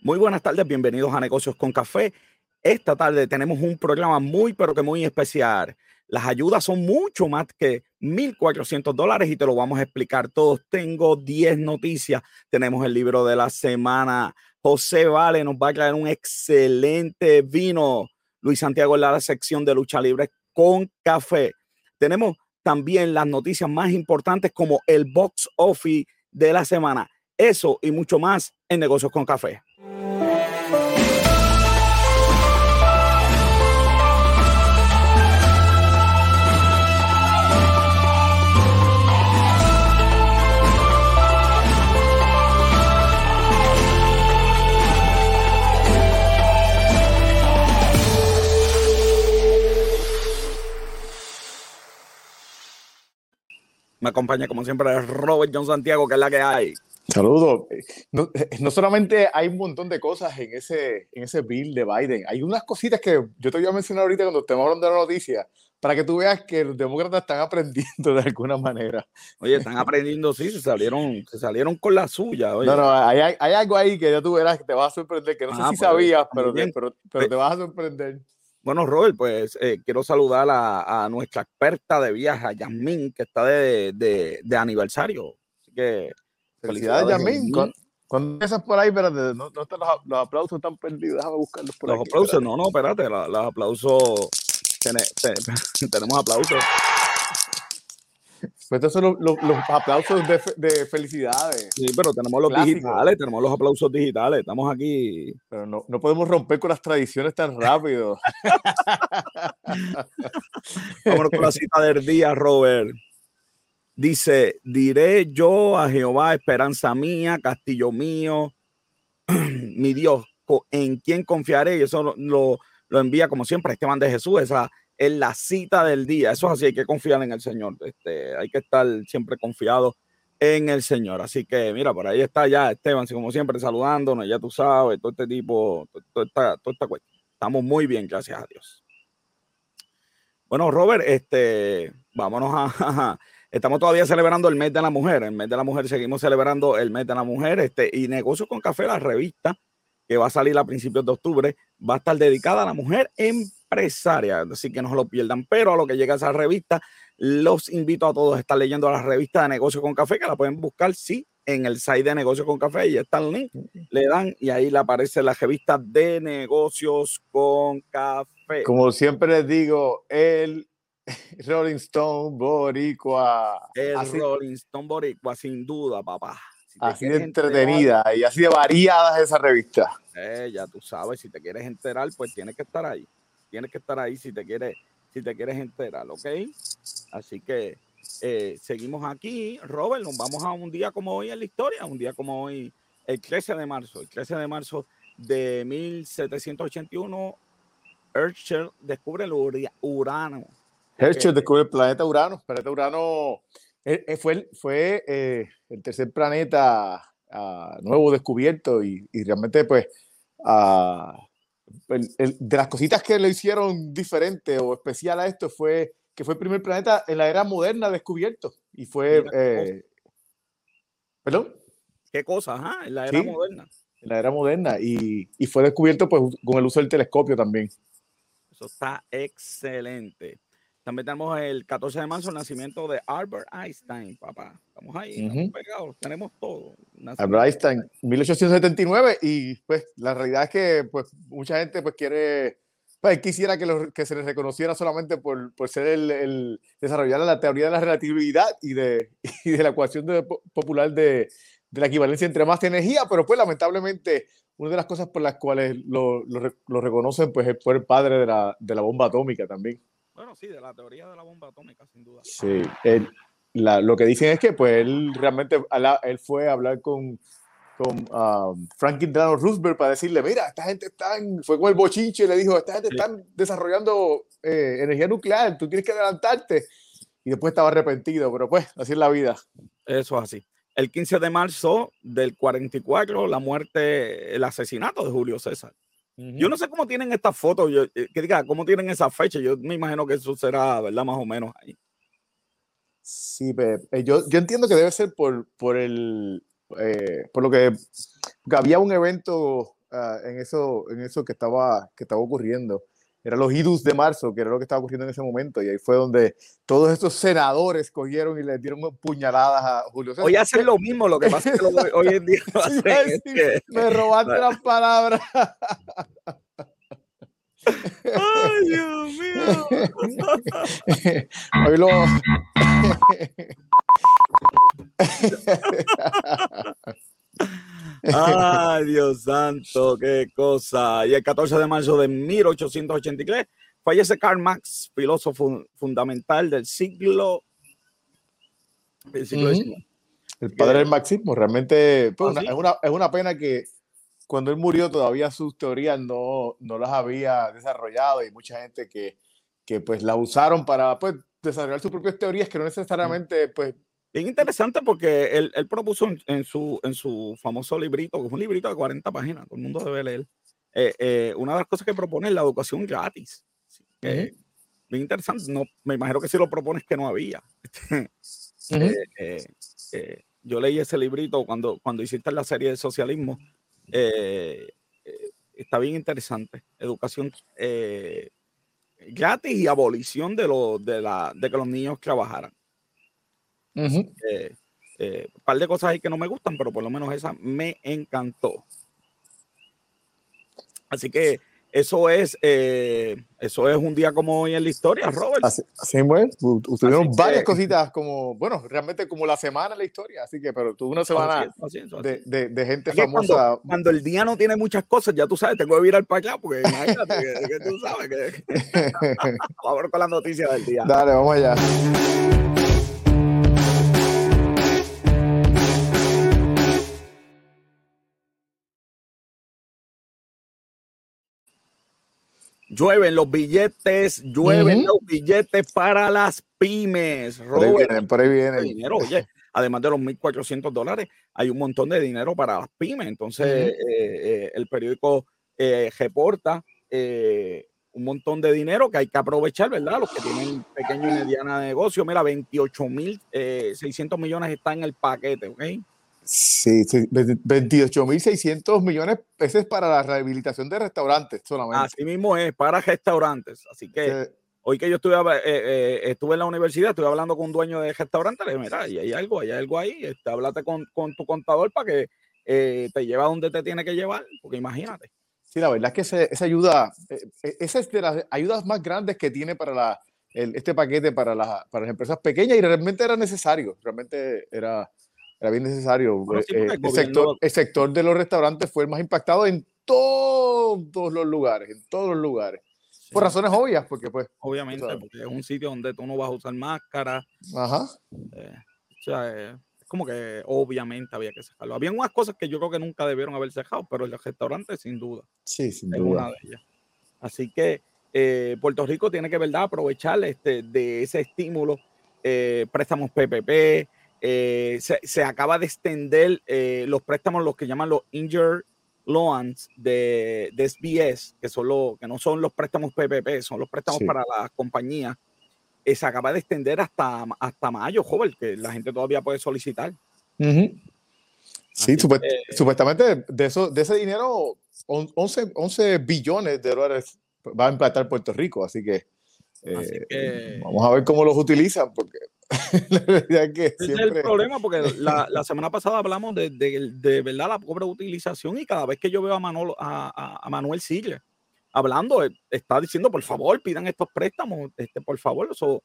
Muy buenas tardes, bienvenidos a Negocios con Café. Esta tarde tenemos un programa muy, pero que muy especial. Las ayudas son mucho más que 1.400 dólares y te lo vamos a explicar todos. Tengo 10 noticias. Tenemos el libro de la semana. José Vale nos va a traer un excelente vino. Luis Santiago en la sección de lucha libre con café. Tenemos también las noticias más importantes como el box office de la semana. Eso y mucho más en Negocios con Café. Me acompaña como siempre Robert John Santiago, que es la que hay. Saludos. No, no, solamente hay un montón de cosas en ese, en ese bill de Biden, hay unas cositas que yo te voy a mencionar ahorita cuando estemos hablando de la noticia, para que tú veas que los demócratas están aprendiendo de alguna manera. Oye, están aprendiendo, sí, se salieron, se salieron con la suya. No, no, hay, hay, algo ahí que ya tú verás que te va a sorprender, que no sé ah, si pues, sabías, pero, pero, pero, te vas a sorprender. Bueno, Robert, pues eh, quiero saludar a, nuestra experta de viaje, a Yasmín, que está de, de, de aniversario. Así que felicidades, Yasmín. Cuando empiezas por ahí, espérate, no, no están los, aplausos están perdidos, déjame buscarlos por los aplausos, no, no, espérate, los, aplausos, tenemos aplausos. Pues estos son los, aplausos de, de, felicidades. Sí, pero tenemos los digitales, tenemos los aplausos digitales. Estamos aquí. Pero no, no podemos romper con las tradiciones tan rápido. Vámonos con la cita del día, Robert. Dice: Diré yo a Jehová, esperanza mía, castillo mío, mi Dios, en quién confiaré. Y eso lo, lo, lo envía, como siempre, Esteban de Jesús, esa en la cita del día. Eso es así, hay que confiar en el Señor. Este, hay que estar siempre confiado en el Señor. Así que mira, por ahí está ya Esteban, como siempre, saludándonos, ya tú sabes, todo este tipo, toda esta, toda esta cuestión. Estamos muy bien, gracias a Dios. Bueno, Robert, este, vámonos a, estamos todavía celebrando el mes de la mujer. El mes de la mujer, seguimos celebrando el mes de la mujer. Este, y Negocio con Café, la revista que va a salir a principios de octubre, va a estar dedicada a la mujer en empresaria, así que no se lo pierdan. Pero a lo que llega esa revista, los invito a todos a estar leyendo la revista de Negocio con Café, que la pueden buscar, sí, en el site de Negocio con Café, y está el link, le dan y ahí le aparece la revista de Negocios con Café. Como siempre les digo, el Rolling Stone Boricua. El Rolling Stone Boricua, sin duda, papá. así de entretenida y así de variada esa revista. Eh, ya tú sabes, si te quieres enterar, pues tienes que estar ahí tienes que estar ahí si te quieres, si te quieres enterar, ¿ok? Así que eh, seguimos aquí. Robert, nos vamos a un día como hoy en la historia, un día como hoy, el 13 de marzo, el 13 de marzo de 1781, Herschel descubre el Urano. Herschel descubre el planeta Urano. El planeta Urano eh, eh, fue, fue el tercer planeta ah, nuevo descubierto y, realmente pues uh, de las cositas que le hicieron diferente o especial a esto fue que fue el primer planeta en la era moderna descubierto. Y fue. Eh, ¿Perdón? ¿Qué cosa? en la era moderna. En la era moderna. Y, y, fue descubierto pues, con el uso del telescopio también. Eso está excelente. También tenemos el 14 de marzo el nacimiento de Albert Einstein, papá. Estamos ahí, pegados, tenemos todo. Albert Einstein, 1879, y pues la realidad es que pues mucha gente pues quiere, pues quisiera que, que se les reconociera solamente por, por ser el, el, desarrollar la teoría de la relatividad y de, y de la ecuación de, popular de, de, la equivalencia entre masa y energía, pero pues lamentablemente una de las cosas por las cuales lo, lo, lo reconocen pues fue el padre de la, de la bomba atómica también. Bueno, sí, de la teoría de la bomba atómica, sin duda. Sí, lo que dicen es que pues él realmente él fue a hablar con, con um, Franklin Delano Roosevelt para decirle, mira, esta gente está, fue con el bochinche y le dijo, esta gente está desarrollando eh, energía nuclear, tú tienes que adelantarte. Y después estaba arrepentido, pero pues, así es la vida. Eso es así. El 15 de marzo del 44, la muerte, el asesinato de Julio César. Yo no sé cómo tienen estas fotos, yo, eh, que diga, cómo tienen esa fecha. Yo me imagino que eso será, ¿verdad? Más o menos ahí. Sí, eh, yo, yo entiendo que debe ser por, por el, eh, por lo que, había un evento ah, en, eso, en eso que estaba, que estaba ocurriendo. Eran los idus de marzo, que era lo que estaba ocurriendo en ese momento, y ahí fue donde todos estos senadores cogieron y le dieron puñaladas a Julio César. Hoy hacen lo mismo, lo que pasa es que hoy en día Me robaste las palabras. Ay, Dios mío. Hoy lo. Ay, Dios santo, qué cosa. Y el 14 de marzo de 1883 fallece Karl Marx, filósofo fundamental del siglo, El padre del marxismo. Realmente pues, oh, es, una, es una pena que cuando él murió todavía sus teorías no, no las había desarrollado y mucha gente que, que pues la usaron para pues, desarrollar sus propias teorías que no necesariamente pues Bien interesante porque él, él propuso en, su, en su famoso librito, que es un librito de 40 páginas, todo el mundo debe leer, eh, eh, una de las cosas que propone es la educación gratis. Bien interesante, no, me imagino que si lo propones que no había. Eh, yo leí ese librito cuando, cuando hiciste la serie de socialismo. está bien interesante. Educación gratis y abolición de, lo, de, la, de que los niños trabajaran. Un eh, eh, par de cosas ahí que no me gustan, pero por lo menos esa me encantó. Así que eso es, eh, eso es un día como hoy en la historia, Robert. Así, así bueno, tuvieron varias cositas como, bueno, realmente como la semana en la historia, así que, pero tuvo una semana de, de, de, gente famosa. Cuando, el día no tiene muchas cosas, ya tú sabes, tengo que virar para allá, porque imagínate que, tú sabes que... vamos con las noticias del día. Dale, vamos allá. Llueven los billetes, llueven los billetes para las pymes. Por ahí viene, por ahí viene. Dinero, oye, además de los 1.400 dólares, hay un montón de dinero para las pymes. Entonces, eh, eh, el periódico eh, reporta un montón de dinero que hay que aprovechar, ¿verdad? Los que tienen pequeño y mediana negocio. Mira, 28.600 millones están en el paquete, ¿ok? Sí, sí 28.600 millones de pesos para la rehabilitación de restaurantes solamente. Así mismo es, para restaurantes. Así que hoy que yo estuve, eh, eh, estuve en la universidad, estuve hablando con un dueño de restaurante, le dije, mira, y hay algo, hay algo ahí, este, háblate con, con, tu contador para que eh, te lleve a donde te tiene que llevar, porque imagínate. Sí, la verdad es que esa ayuda, esa es de las ayudas más grandes que tiene para la, este paquete para, la, para las empresas pequeñas y realmente era necesario, realmente era era bien necesario. Eh, eh, el, sector, el sector de los restaurantes fue el más impactado en todos los lugares, en todos los lugares. Por razones obvias, porque pues... Obviamente, porque es un sitio donde tú no vas a usar máscara. Ajá. Eh, o sea, es como que obviamente había que sacarlo. Había unas cosas que yo creo que nunca debieron haber dejado, pero el restaurante sin duda. Sí, sin duda. Una de ellas. Así que Puerto Rico tiene que, ¿verdad?, aprovechar este, de ese estímulo, préstamos PPP, eh, se, acaba de extender eh, los préstamos, los que llaman los injured loans de, de SBS, que, son que no son los préstamos PPP, son los préstamos para las compañías. Eh, se acaba de extender hasta, hasta mayo, joven, que la gente todavía puede solicitar. Sí, supuestamente de, eso, de ese dinero, 11, 11 billones de dólares va a impactar Puerto Rico, así que, vamos a ver cómo los utilizan, porque la que es el problema, porque la, la, semana pasada hablamos de, de, de, verdad la pobre utilización y cada vez que yo veo a, Manolo, a, a, Manuel Sigle hablando, eh, está diciendo, por favor, pidan estos préstamos, este, por favor, eso,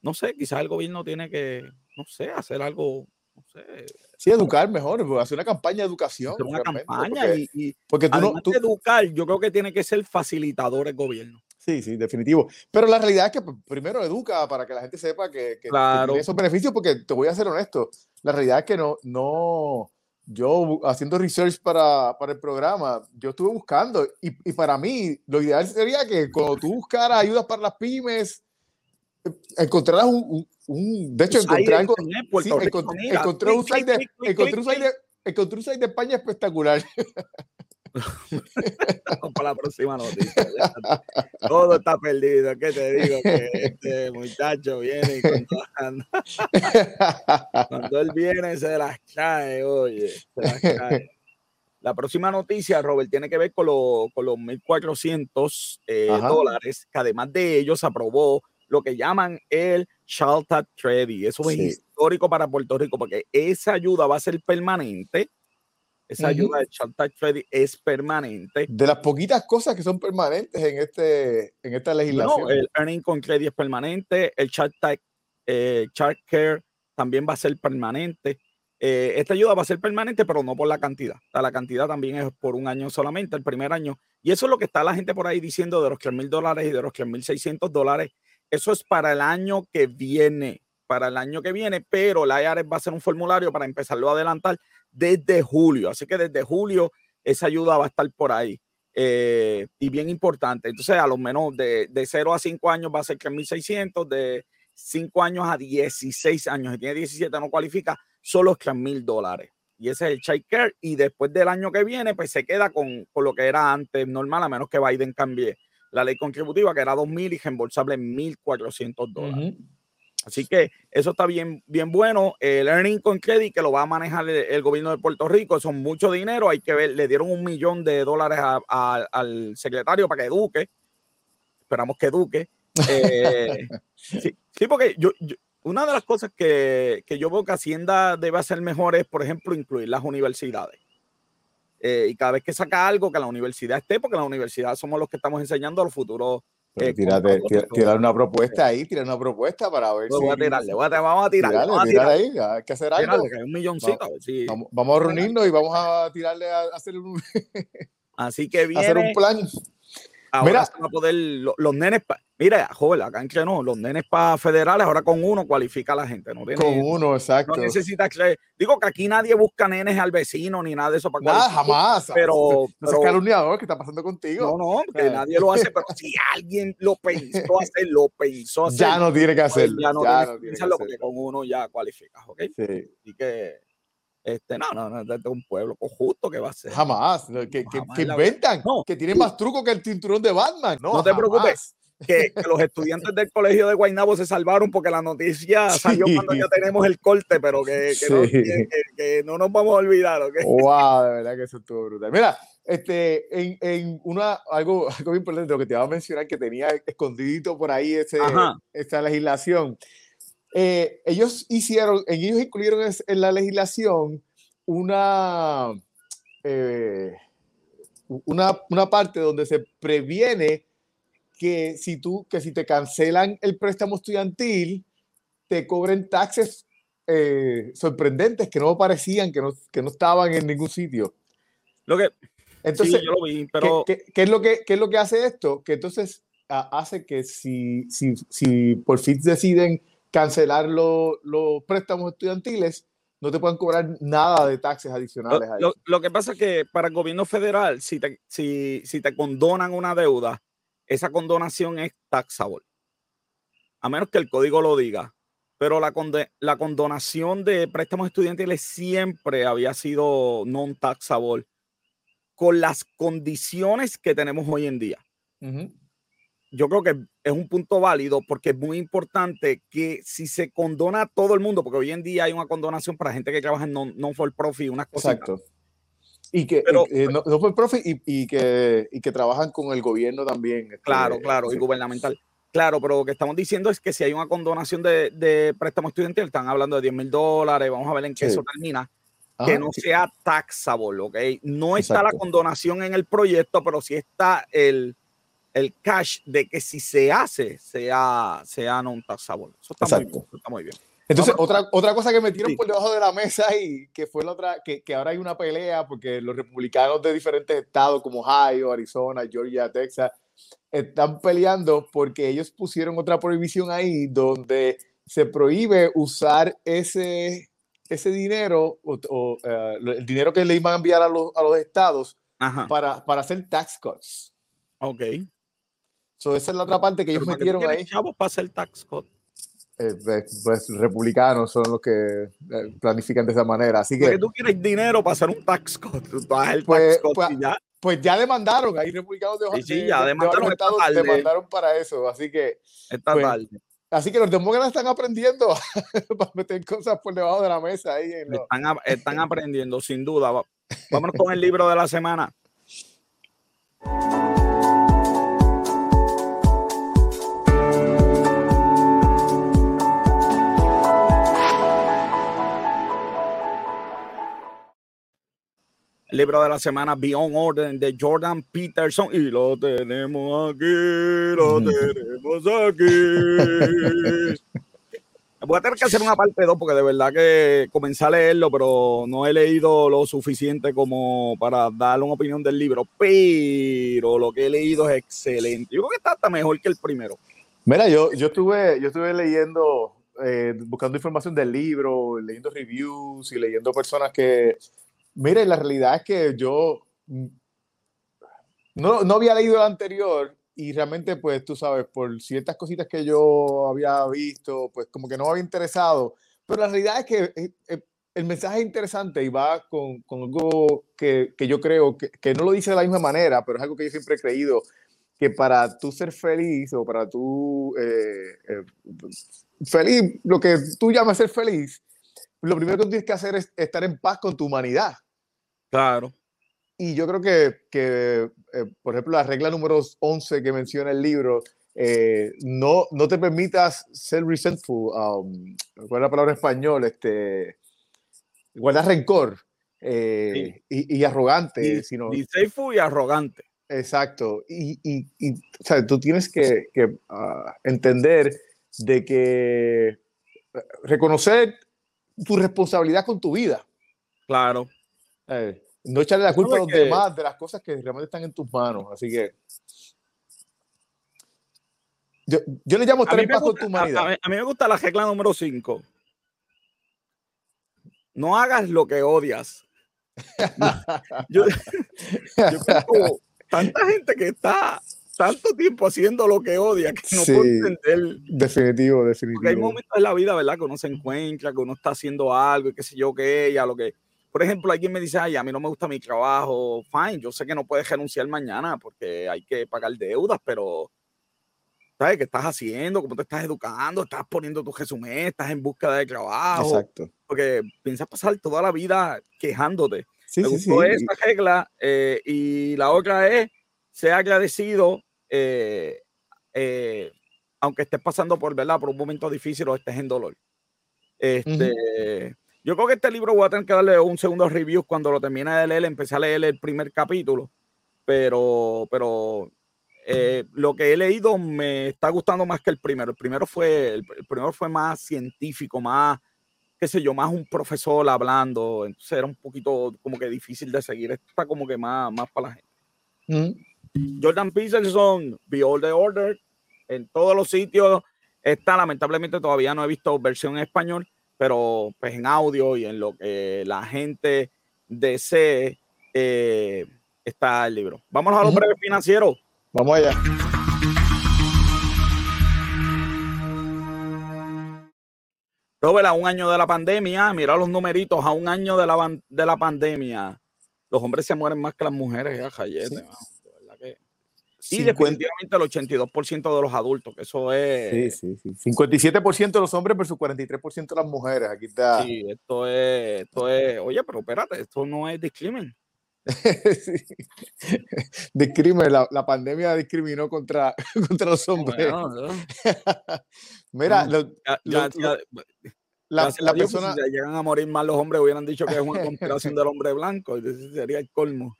no sé, quizás el gobierno tiene que, no sé, hacer algo, no sé. Sí, educar mejor, hacer una campaña de educación. una campaña y, porque tú no, tú, educar, yo creo que tiene que ser facilitador el gobierno. Sí, sí, definitivo. Pero la realidad es que pues, primero educa para que la gente sepa que, que, tiene esos beneficios, porque te voy a ser honesto, la realidad es que no, no, yo haciendo research para, para el programa, yo estuve buscando y, y, para mí lo ideal sería que cuando tú buscaras ayudas para las pymes, eh, encontraras un, un, de hecho encontré algo, encontré, encontré, un de, encontré un site de, encontré un site de España espectacular. para la próxima noticia. Todo está perdido. ¿Qué te digo? Que este muchacho viene y cuando, cuando él viene se las cae, oye. Se las cae. La próxima noticia, Robert, tiene que ver con, con los 1.400 eh, dólares, que además de ellos aprobó lo que llaman el Child Tax Credit. Eso es histórico para Puerto Rico porque esa ayuda va a ser permanente. Esa ayuda del Child Tax Credit es permanente. De las poquitas cosas que son permanentes en, este, en esta legislación. No, el Earning con Credit es permanente, el Child Tax eh, Child Care también va a ser permanente. Eh, esta ayuda va a ser permanente, pero no por la cantidad. la cantidad también es por un año solamente, el primer año. Y eso es lo que está la gente por ahí diciendo de los 3 mil dólares y de los 3 mil 600 dólares. Eso es para el año que viene, para el año que viene, pero la IARES va a hacer un formulario para empezarlo a adelantar desde julio. Así que desde julio esa ayuda va a estar por ahí. Eh, y bien importante. Entonces, a lo menos de, de 0 a 5 años va a ser 3.600, de 5 años a 16 años, si tiene 17 no cualifica, solo es 3 mil dólares. Y ese es el child care. Y después del año que viene, pues se queda con, con lo que era antes normal, a menos que Biden cambie la ley contributiva, que era 2 mil y reembolsable 1.400 dólares. Así que eso está bien, bien bueno. El Earning con Credit, que lo va a manejar el, gobierno de Puerto Rico, son mucho dinero. Hay que ver, le dieron un millón de dólares al secretario para que eduque. Esperamos que eduque. Eh, sí, sí, porque yo, una de las cosas que, que, yo veo que Hacienda debe hacer mejor es, por ejemplo, incluir las universidades. Eh, y cada vez que saca algo, que la universidad esté, porque la universidad somos los que estamos enseñando a los futuros. Eh, tirar una propuesta ahí, tirar una propuesta para ver si. Voy a tirarle, voy a, vamos a tirarle. vamos a tirar ahí, hay que hacer algo. un milloncito. Vamos, vamos, a reunirnos y vamos a tirarle a, hacer un. Así que viene. Hacer un plan. Ahora Mira, van a poder los, nenes, mira, joven, acá en no, los nenes para federales, ahora con uno cualifica a la gente. No tiene, con uno, exacto. No necesita Digo que aquí nadie busca nenes al vecino ni nada de eso para Nada, jamás. Pero, no es calumniador, ¿qué está pasando contigo? No, no, que nadie lo hace, pero si alguien lo pensó hacer, lo pensó hacer. Ya no tiene que pues hacerlo. Ya no tiene, que hacerlo porque con uno ya cualificas, ¿ok? Sí. Así que este, no, no, no, es un pueblo justo que va a ser. Jamás. Que, que, inventan, que tiene más truco que el cinturón de Batman. No, no te preocupes. Que, los estudiantes del colegio de Guaynabo se salvaron porque la noticia salió cuando ya tenemos el corte, pero que, no, que, no, nos vamos a olvidar. ¿okay? Wow, de verdad que eso estuvo brutal. Mira, este, en, en una, algo, algo importante, lo que te iba a mencionar, que tenía escondidito por ahí ese, esa legislación. Eh, ellos hicieron, ellos incluyeron en la legislación una, eh, una, una, parte donde se previene que si tú, que si te cancelan el préstamo estudiantil, te cobren taxes eh, sorprendentes que no aparecían, que no, que no estaban en ningún sitio. Lo que, entonces, yo lo vi, pero... ¿qué, qué, es lo que, ¿qué es lo que hace esto? Que entonces hace que si, si, si por fin deciden cancelar los préstamos estudiantiles, no te pueden cobrar nada de taxes adicionales. Lo, que pasa es que para el gobierno federal, si te, si, si te condonan una deuda, esa condonación es taxable. A menos que el código lo diga. Pero la, la condonación de préstamos estudiantiles siempre había sido non-taxable con las condiciones que tenemos hoy en día yo creo que es un punto válido porque es muy importante que si se condona a todo el mundo, porque hoy en día hay una condonación para gente que trabaja en non-for profit, unas cosas. Exacto. Y que eh, no, for profit y, que, y que trabajan con el gobierno también. Este, claro, claro, y gubernamental. Claro, pero lo que estamos diciendo es que si hay una condonación de, de préstamo estudiantil, están hablando de 10 mil dólares, vamos a ver en qué eso termina, que no sea taxable, ¿ok? No está la condonación en el proyecto, pero sí está el, el cash de que si se hace, sea, sea non taxable. Eso está, muy bien, está muy bien. Entonces, otra, otra cosa que metieron por debajo de la mesa y que fue la otra, que, que, ahora hay una pelea porque los republicanos de diferentes estados como Ohio, Arizona, Georgia, Texas, están peleando porque ellos pusieron otra prohibición ahí donde se prohíbe usar ese, ese dinero o, eh, el dinero que le iban a enviar a los, a los estados para, para hacer tax cuts. Ok. So, esa es la otra parte que ellos metieron ahí. chavos para hacer tax cut? Eh, pues, pues, republicanos son los que eh, planifican de esa manera. Así que. tú quieres dinero para hacer un tax cut. el pues, tax cut pues, ya. Pues ya demandaron, hay republicanos de, sí, sí, ya demandaron, demandaron para eso. Así que. Está pues, tarde. Así que los demócratas están aprendiendo para meter cosas por debajo de la mesa. Ahí están, están aprendiendo, sin duda. Vámonos con el libro de la semana. Libro de la semana Beyond Order de Jordan Peterson y lo tenemos aquí, lo tenemos aquí. Voy a tener que hacer una parte 2 porque de verdad que comencé a leerlo, pero no he leído lo suficiente como para darle una opinión del libro. Pero lo que he leído es excelente. Yo creo que está hasta mejor que el primero. Mira, yo, yo, estuve, yo estuve leyendo, eh, buscando información del libro, leyendo reviews y leyendo personas que, Mire, la realidad es que yo mm, no, no había leído el anterior y realmente, pues tú sabes, por ciertas cositas que yo había visto, pues como que no me había interesado. Pero la realidad es que eh, eh, el mensaje es interesante y va con, con algo que, que, yo creo que, que, no lo dice de la misma manera, pero es algo que yo siempre he creído, que para tú ser feliz o para tú eh, feliz, lo que tú llamas ser feliz, lo primero que tienes que hacer es estar en paz con tu humanidad. Claro. Y yo creo que, que eh, por ejemplo, la regla número 11 que menciona el libro, eh, no, no te permitas ser resentful, um, ¿cuál es la palabra en español? Este, guardar rencor eh, y, y, arrogante. sino, diseful y arrogante. Exacto. Y, y, y o sea, tú tienes que, que uh, entender de que reconocer tu responsabilidad con tu vida. Claro. Eh, no echarle la culpa a los demás de las cosas que realmente están en tus manos. Así que. Yo, yo le llamo paz con tu humanidad. A, a, mí me gusta la regla número 5. No hagas lo que odias. yo, yo tengo tanta gente que está tanto tiempo haciendo lo que odia que no sí, puedo entender. Definitivo, definitivo. Porque hay momentos en la vida, ¿verdad? Que uno se encuentra, que uno está haciendo algo y qué sé yo, que ella, lo que por ejemplo, alguien me dice, ay, a mí no me gusta mi trabajo, fine, yo sé que no puedes renunciar mañana porque hay que pagar deudas, pero ¿sabes qué estás haciendo? ¿Cómo te estás educando? ¿Estás poniendo tu resumen? ¿Estás en búsqueda de trabajo? Exacto. Porque piensas pasar toda la vida quejándote. Sí, me sí, gustó sí. esa regla eh, y la otra es, ser agradecido, eh, eh, aunque estés pasando por, ¿verdad? por un momento difícil o estés en dolor. Este, uh -huh. Yo creo que este libro voy a tener que darle un segundo review cuando lo termine de leer. Empecé a leer el primer capítulo, pero, pero eh, lo que he leído me está gustando más que el primero. El primero fue, el, el, primero fue más científico, más, qué sé yo, más un profesor hablando. Entonces era un poquito como que difícil de seguir. Esto está como que más, más para la gente. Mm. Jordan Peterson, Behold the Order, en todos los sitios está. Lamentablemente todavía no he visto versión en español pero pues en audio y en lo que la gente desee eh, está el libro. Vamos a los breves financieros. Vamos allá. Robert, a un año de la pandemia, mira los numeritos, a un año de la, de la pandemia, los hombres se mueren más que las mujeres, ya, sí. Y 50... definitivamente el 82% de los adultos, que eso es. Sí, sí, sí. 57% de los hombres versus 43% de las mujeres. Aquí está. Sí, esto es, esto es. Oye, pero espérate, esto no es discrimen. sí. Discrimen, la, la, pandemia discriminó contra, contra los hombres. No. Mira, no, lo, ya, ya, lo, ya, la, la Dios, persona. Si llegan a morir más los hombres, hubieran dicho que es una conspiración del hombre blanco. Sería el colmo.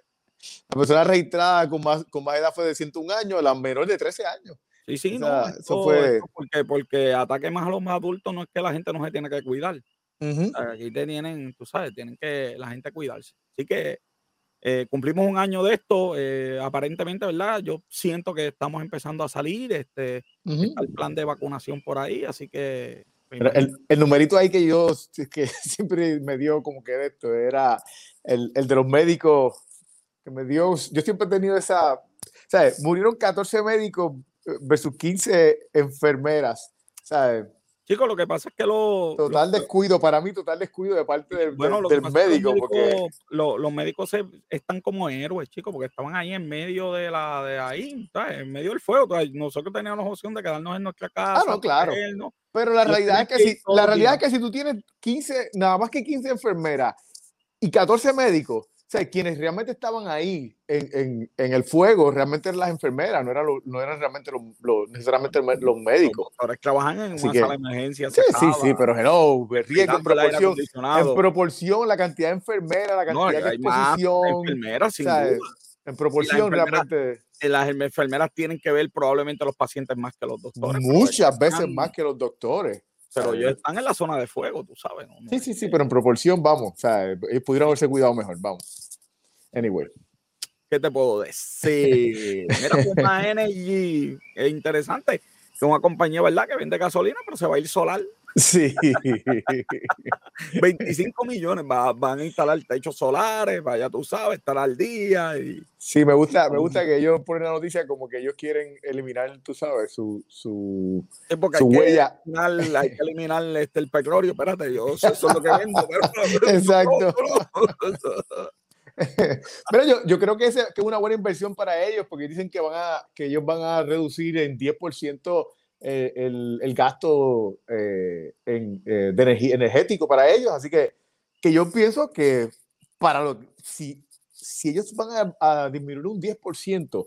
La persona registrada con más, con más edad fue de 101 años, la menor de 13 años. Sí, sí, o sea, no, eso, fue... porque, porque ataque más a los más adultos no es que la gente no se tiene que cuidar. Uh -huh. Aquí te tienen, tú sabes, tienen que la gente cuidarse. Así que eh, cumplimos un año de esto, eh, aparentemente, ¿verdad? Yo siento que estamos empezando a salir, este, uh -huh. el plan de vacunación por ahí, así que... El, el, numerito ahí que yo, que siempre me dio como que esto, era el, el de los médicos que me dio, yo siempre he tenido esa, ¿sabes? Murieron 14 médicos versus 15 enfermeras, ¿sabes? Chicos, lo que pasa es que lo... Total lo, descuido, para mí total descuido de parte del, bueno, del, del médico. Los porque... médicos, lo, los médicos se, están como héroes, chicos, porque estaban ahí en medio de la de ahí, ¿sabes? en medio del fuego. Nosotros teníamos opción de quedarnos en nuestra casa. Ah, no, claro. Pero la realidad, es que, si, la realidad es que si tú tienes 15, nada más que 15 enfermeras y 14 médicos, sea, quienes realmente estaban ahí en, en, en, el fuego, realmente eran las enfermeras, no, eran, no eran realmente los, los necesariamente los médicos. Ahora trabajan en una sala de emergencia. Sí, sí, sí, pero hello, riesgo en proporción, en proporción, la cantidad de enfermeras, la cantidad de exposición. enfermeras, sin duda. En proporción, realmente. Las enfermeras tienen que ver probablemente a los pacientes más que los doctores. Muchas veces más que los doctores. Pero ellos están en la zona de fuego, tú sabes. sí, sí, sí, pero en proporción, vamos. O sea, eh, pudieron haberse cuidado mejor, vamos. Anyway. ¿Qué te puedo decir? Mira, Puma Energy es interesante. Es una compañía, ¿verdad?, que vende gasolina, pero se va a ir solar. Sí. 25 millones van a instalar techos solares, vaya tú sabes, estar al día. Y... Sí, me gusta, me gusta que ellos ponen la noticia como que ellos quieren eliminar, tú sabes, su, su, su huella. hay que eliminar este, el petróleo, espérate, yo eso es lo que vendo. Exacto. Pero yo, yo creo que, es, que es una buena inversión para ellos porque dicen que, van a, que ellos van a reducir en 10% eh, el, el, gasto eh, en, eh, de energía, energético para ellos. Así que, que yo pienso que para lo, si, si ellos van a, a disminuir un 10%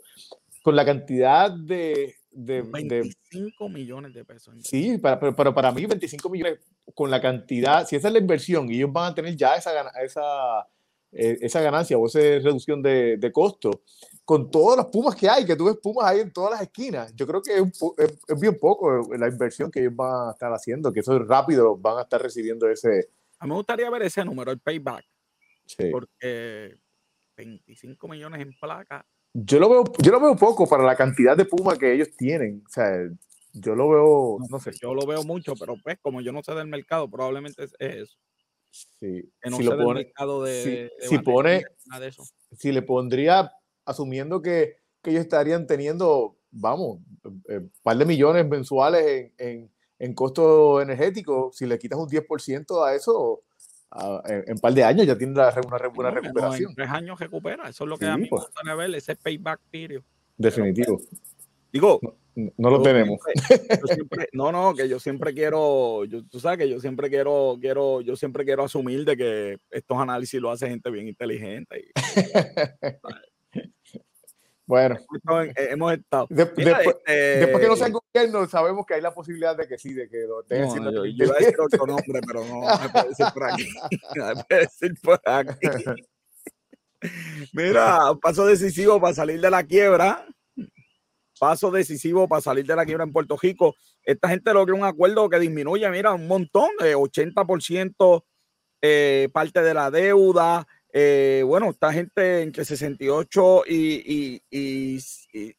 con la cantidad de, de 25 millones de pesos. Sí, para, pero, pero, para mí 25 millones con la cantidad, si esa es la inversión y ellos van a tener ya esa, esa, esa ganancia o esa reducción de, de costo, con todas las pumas que hay, que tú ves pumas ahí en todas las esquinas. Yo creo que es, es, bien poco la inversión que ellos van a estar haciendo, que eso es rápido, van a estar recibiendo ese. A mí me gustaría ver ese número, el payback. Sí. Porque 25 millones en placa. Yo lo veo, yo lo veo poco para la cantidad de pumas que ellos tienen. O sea, yo lo veo, no sé. Yo lo veo mucho, pero pues como yo no sé del mercado, probablemente es, eso. Sí. Que no si sé lo del mercado de, si, de, si pone, de eso. si le pondría asumiendo que, que ellos estarían teniendo, vamos, un eh, par de millones mensuales en, en, en, costo energético, si le quitas un 10% a eso, a, en un par de años ya tiene una, una buena recuperación. No, en tres años recupera, eso es lo que sí, a mí pues. me gusta ver, ese payback period. Definitivo. Pero, digo, no, no lo tenemos. Siempre, siempre, no, no, que yo siempre quiero, yo, tú sabes que yo siempre quiero, quiero, yo siempre quiero asumir de que estos análisis lo hace gente bien inteligente. Y, Bueno, hemos estado. De, Mira, después, este... después, que no sea gobierno, sabemos que hay la posibilidad de que sí, de que lo tenga no, yo, yo iba a decir otro nombre, pero no me puede decir por aquí. No me puede decir por aquí. Mira, paso decisivo para salir de la quiebra. Paso decisivo para salir de la quiebra en Puerto Rico. Esta gente logra un acuerdo que disminuye, mira, un montón, de 80% eh, parte de la deuda, eh, bueno, esta gente entre 68 y, y, y,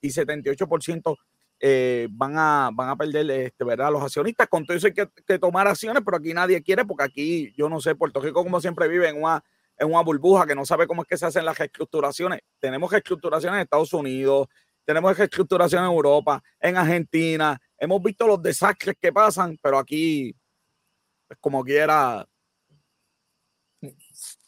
y 78% eh, van, a, van a perder este, ¿verdad? los accionistas. Con todo eso hay que, que, tomar acciones, pero aquí nadie quiere, porque aquí, yo no sé, Puerto Rico como siempre vive en una, en una burbuja que no sabe cómo es que se hacen las reestructuraciones. Tenemos reestructuraciones en Estados Unidos, tenemos reestructuración en Europa, en Argentina. Hemos visto los desastres que pasan, pero aquí, pues, como quiera,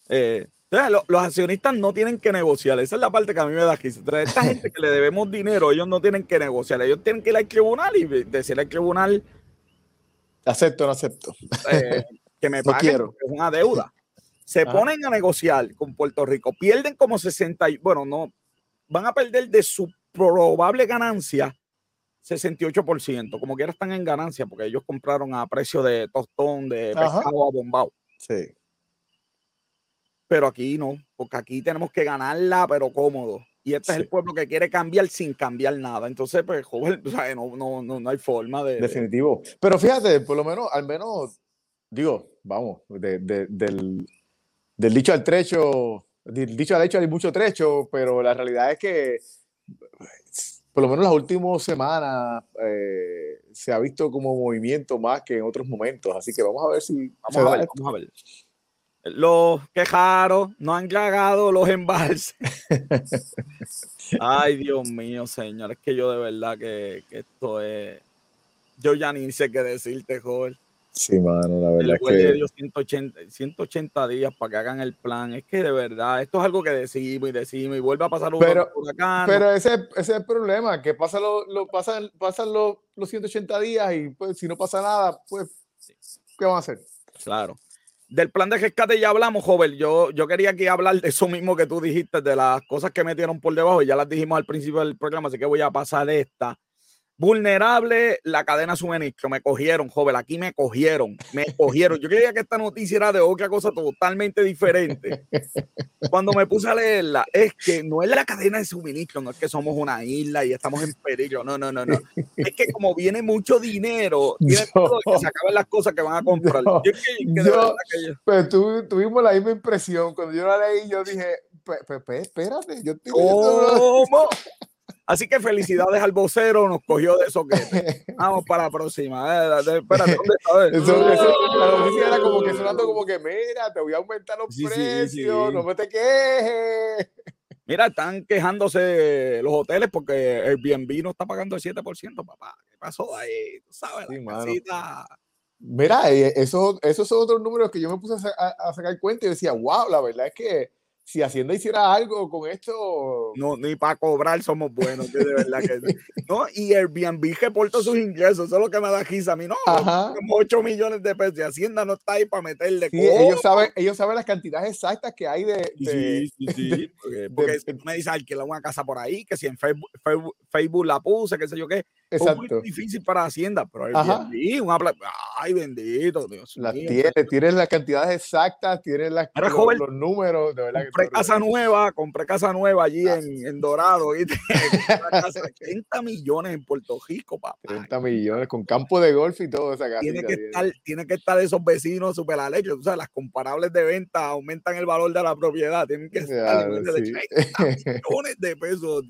eh, entonces, los accionistas no tienen que negociar. Esa es la parte que a mí me da aquí. Esta gente que le debemos dinero, ellos no tienen que negociar. Ellos tienen que ir al tribunal y decirle al tribunal. Acepto, no acepto. Eh, que me paguen, no quiero. es una deuda. Se Ajá. ponen a negociar con Puerto Rico, pierden como 60, bueno, no, van a perder de su probable ganancia 68%. Como quiera están en ganancia porque ellos compraron a precio de tostón, de pescado Ajá. a bombao. Sí pero aquí no, porque aquí tenemos que ganarla, pero cómodo. Y este sí. es el pueblo que quiere cambiar sin cambiar nada. Entonces, pues, joven, o sea, no, no, no, no, hay forma de. Definitivo. Pero fíjate, por lo menos, al menos, digo, vamos, de, de, del, del dicho al trecho, del dicho al hecho hay mucho trecho, pero la realidad es que, por lo menos las últimas semanas, eh, se ha visto como movimiento más que en otros momentos. Así que vamos a ver si. Vamos, a ver, vamos a ver los quejaros no han llegado los embalses. Ay, Dios mío, señor, es que yo de verdad que, que, esto es. Yo ya ni sé qué decirte, joven. Sí, mano, la verdad es que. dio 180, 180 días para que hagan el plan. Es que de verdad, esto es algo que decimos y decimos y vuelve a pasar un pero, huracán. Pero ese, ese, es el problema, que pasa lo, lo pasan, pasan los, los 180 días y pues si no pasa nada, pues, ¿qué van a hacer? Claro. Del plan de rescate ya hablamos, joven. Yo, yo quería aquí hablar de eso mismo que tú dijiste, de las cosas que metieron por debajo, y ya las dijimos al principio del programa, así que voy a pasar esta. Vulnerable la cadena suministro. Me cogieron, joven. Aquí me cogieron. Me cogieron. Yo creía que esta noticia era de otra cosa totalmente diferente. Cuando me puse a leerla, es que no es la cadena de suministro, no es que somos una isla y estamos en peligro. No, no, no, no. Es que como viene mucho dinero, tiene todo que se acaben las cosas que van a comprar. Yo, Pero tú, tuvimos la misma impresión. Cuando yo la leí, yo dije, espérate, yo estoy ¿Cómo? Así que felicidades al vocero, nos cogió de eso que vamos para la próxima. Eh, espérate, ¿dónde está? Eso, eso, la noticia era como que sonando como que, mira, te voy a aumentar los precios, no me te quejes. Mira, están quejándose los hoteles porque el Airbnb no está pagando el 7%, papá. ¿Qué pasó ahí? Tú sabes, la Mira, eh, eso, esos son otros números que yo me puse a, a sacar cuenta y decía, wow, la verdad es que si Hacienda hiciera algo con esto. No, ni para cobrar somos buenos, de verdad que no. Y Airbnb reporta sus ingresos, eso es lo que me da risa a mí, no. Como 8 millones de pesos. Y Hacienda no está ahí para meterle. Sí, ellos, saben, ellos saben las cantidades exactas que hay de. sí, sí, sí. Porque, si tú me dices alquilar una casa por ahí, que si en Facebook, Facebook, la puse, qué sé yo qué. Exacto. Es muy difícil para Hacienda, pero Airbnb, una ay, bendito, Dios las Tiene, tienes las cantidades exactas, tienes las, los, los, números, de verdad compré casa nueva, compré casa nueva allí ah. en, en Dorado, 30 millones en Puerto Rico, papá. 30 millones con campo de golf y todo esa casa. Tiene que, estar, tiene que estar esos vecinos super alegres, o sea, las comparables de venta aumentan el valor de la propiedad, tienen que estar millones de pesos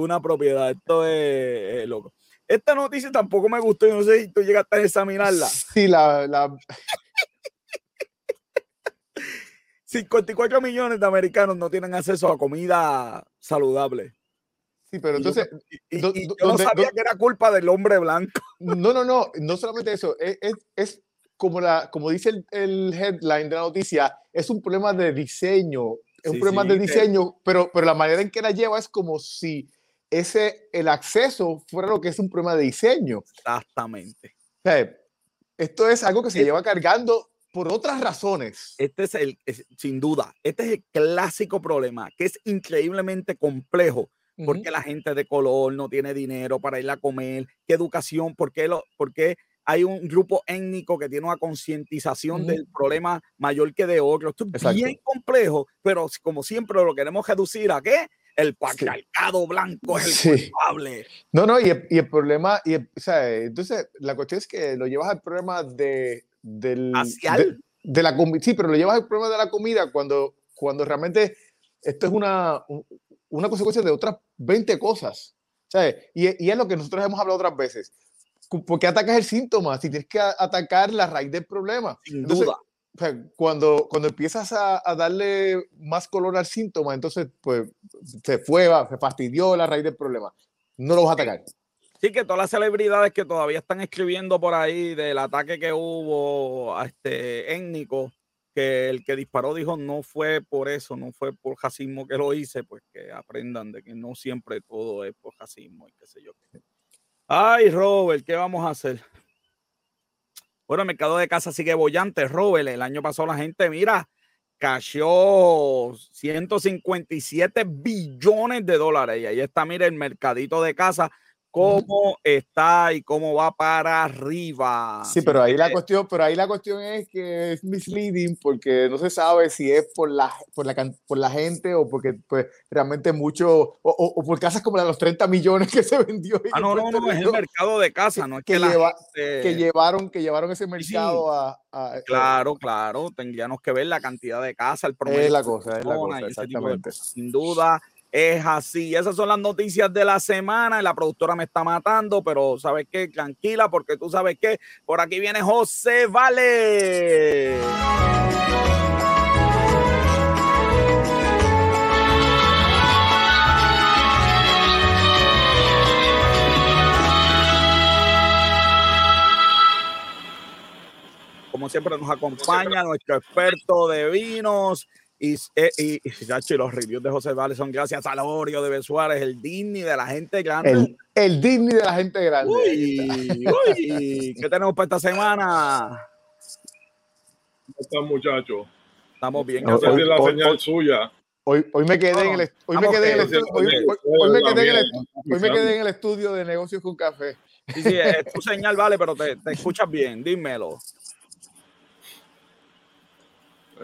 una propiedad, esto es, loco. Esta noticia tampoco me gustó y no sé si tú llegaste a examinarla. Sí, la, la... 54 millones de americanos no tienen acceso a comida saludable. Sí, pero entonces. yo no sabía que era culpa del hombre blanco. No, no, no, no solamente eso. Es, es, como, la, como dice el, headline de la noticia, es un problema de diseño. Es un problema de diseño, pero, pero la manera en que la lleva es como si ese, el acceso fuera lo que es un problema de diseño. Exactamente. esto es algo que se lleva cargando por otras razones. Este es el, sin duda, este es el clásico problema, que es increíblemente complejo, porque la gente de color no tiene dinero para ir a comer, qué educación, por qué, lo, hay un grupo étnico que tiene una concientización del problema mayor que de otros. Esto es bien complejo, pero como siempre lo queremos reducir a qué? El patriarcado blanco es el culpable. No, no, y el, problema, y o sea, entonces la cuestión es que lo llevas al problema de del, de, la comida. Sí, pero lo llevas al problema de la comida cuando, cuando realmente esto es una, una consecuencia de otras 20 cosas. ¿sabes? Y, y, es lo que nosotros hemos hablado otras veces. ¿Por qué atacas el síntoma? Si tienes que atacar la raíz del problema. Sin duda. Cuando, cuando empiezas a, a, darle más color al síntoma, entonces pues se fue, se fastidió la raíz del problema. No lo vas a atacar. Sí, que todas las celebridades que todavía están escribiendo por ahí del ataque que hubo a este étnico, que el que disparó dijo no fue por eso, no fue por racismo que lo hice, pues que aprendan de que no siempre todo es por racismo y qué sé yo. Ay, Robert, ¿qué vamos a hacer? Bueno, el mercado de casa sigue bollante, Robert. El año pasado la gente, mira, cayó 157 billones de dólares. Y ahí está, mira, el mercadito de casa cómo está y cómo va para arriba. Sí, pero ahí la cuestión, pero ahí la cuestión es que es misleading porque no se sabe si es por la, por la, por la gente o porque pues realmente mucho, o, o, por casas como la de los 30 millones que se vendió. Ah, no, no, no, es el mercado de casa, no es que, que, llevaron, que llevaron ese mercado a, eh, Claro, claro, tendríamos que ver la cantidad de casas, el promedio. Es la cosa, es la cosa, exactamente. Sin duda es así. Esas son las noticias de la semana. La productora me está matando, pero ¿sabes qué? Tranquila, porque tú sabes que por aquí viene José Vale. Como siempre nos acompaña nuestro experto de vinos, y, eh, y, y, los reviews de José Vale son gracias a Lorio de Besuárez, el Disney de la gente grande. El, el Disney de la gente grande. Uy, uy, ¿qué tenemos para esta semana? están, muchachos? Estamos bien. No es la señal suya. Hoy, hoy me quedé en el hoy me quedé en el estudio hoy, me quedé en el hoy me quedé en el estudio de negocios con café. Sí, sí, es tu señal vale, pero te, te escuchas bien, dímelo.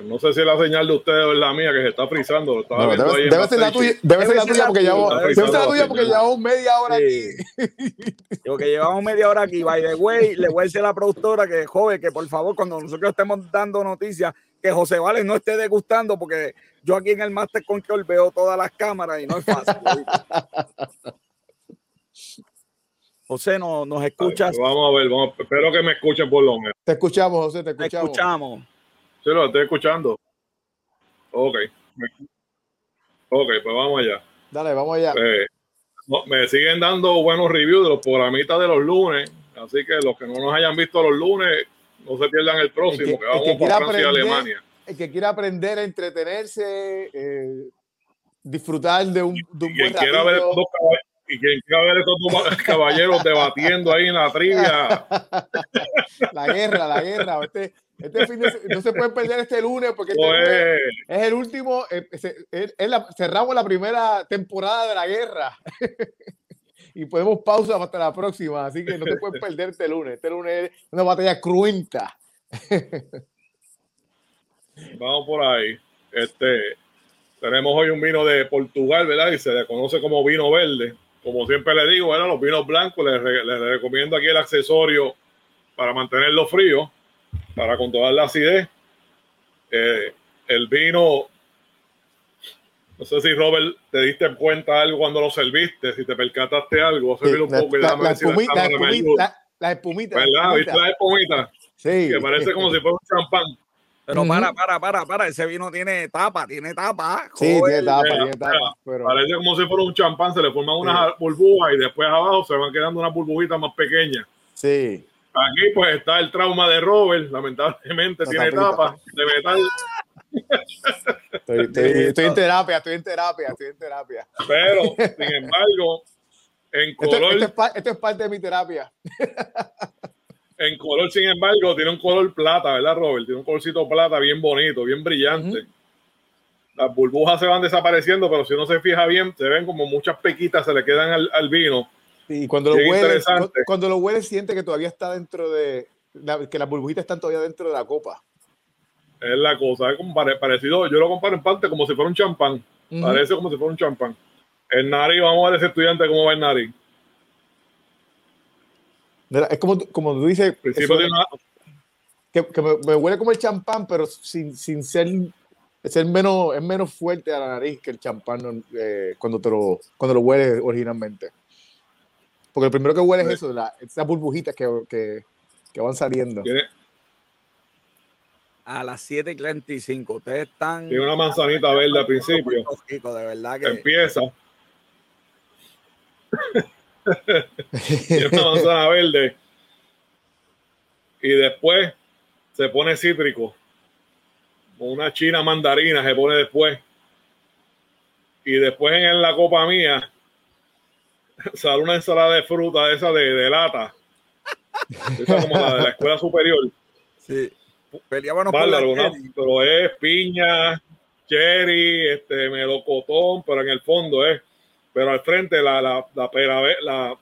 No sé si es la señal de ustedes o es la mía que se está frizando. No, debe, debe ser la tuya, debe ser la tuya porque llevamos, debe ser la tuya porque llevamos media hora aquí. Digo que llevamos media hora aquí. By the way, le voy a decir a la productora que, joven, que por favor, cuando nosotros estemos dando noticias, que José Vales no esté degustando, porque yo aquí en el Master Control veo todas las cámaras y no es fácil. José, ¿no, ¿nos escuchas? Vamos a ver, vamos, espero que me escuchen por lo menos. Te escuchamos, José, te escuchamos. Te escuchamos. Sí, lo estoy escuchando. Ok. Ok, pues vamos allá. Dale, vamos allá. Eh, me siguen dando buenos reviews de los programitas de los lunes, así que los que no nos hayan visto los lunes, no se pierdan el próximo, el que, vamos a Francia aprender, y Alemania. El que quiera aprender a entretenerse, eh, disfrutar de un, de un y buen quiera ver dos y quien quiera ver estos dos caballeros debatiendo ahí en la trivia. la guerra, la guerra. Este, este fin de, no se puede perder este lunes porque este lunes es el último. Eh, es, es la, cerramos la primera temporada de la guerra. y podemos pausa hasta la próxima. Así que no te puedes perder este lunes. Este lunes es una batalla cruenta. Vamos por ahí. Este, tenemos hoy un vino de Portugal, ¿verdad? Y se le conoce como vino verde. Como siempre le digo, ¿verdad? los vinos blancos, les, les recomiendo aquí el accesorio para mantenerlo frío para controlar la acidez. Eh, el vino, no sé si Robert te diste cuenta algo cuando lo serviste, si te percataste algo, sí, un poco la, la, espumita, la, espumita, la, espumita, ¿Verdad? ¿Viste la espumita? Sí. Que parece como si fuera un champán. Pero para, para, para, para, ese vino tiene tapa, tiene tapa. Sí, tiene tapa, tiene tapa. Pero... Parece como si fuera un champán, se le forman unas sí. burbujas y después abajo se van quedando unas burbujitas más pequeñas. Sí. Aquí pues está el trauma de Robert, lamentablemente tiene tapa de metal. Estoy, estoy, estoy, en terapia, estoy en terapia, estoy en terapia. Pero, sin embargo, en color... Esto, esto, es, esto es parte de mi terapia. En color, sin embargo, tiene un color plata, ¿verdad, Robert? Tiene un colorcito plata bien bonito, bien brillante. Uh -huh. Las burbujas se van desapareciendo, pero si uno se fija bien, se ven como muchas pequitas se le quedan al, al vino. Y cuando lo, hueles, cuando lo hueles, siente que todavía está dentro de. La, que las burbujitas están todavía dentro de la copa. Es la cosa, es como parecido. Yo lo comparo en parte como si fuera un champán. Uh -huh. Parece como si fuera un champán. El nariz, vamos a ver ese estudiante cómo va el nariz. Es como, como tú dices. Eso, una... que, que me, me, huele como el champán, pero sin, sin ser. Es, el menos, es menos fuerte a la nariz que el champán eh, cuando, te lo, cuando lo hueles originalmente. Porque lo primero que huele es eso, la, esas burbujitas que, que, que van saliendo. ¿Tiene? A las 7.35. Ustedes están. Tiene una manzanita verde al principio. Rico, de verdad que. Empieza. Tiene una manzana verde. Y después se pone cítrico. Una china mandarina se pone después. Y después en la copa mía sale una ensalada de fruta esa de, de lata. Esa como la de la escuela superior. Sí. Peleábamos Bárbaro, ¿no? Pero es piña, cherry, este, melocotón, pero en el fondo es. Pero al frente la, la, la, pera, la,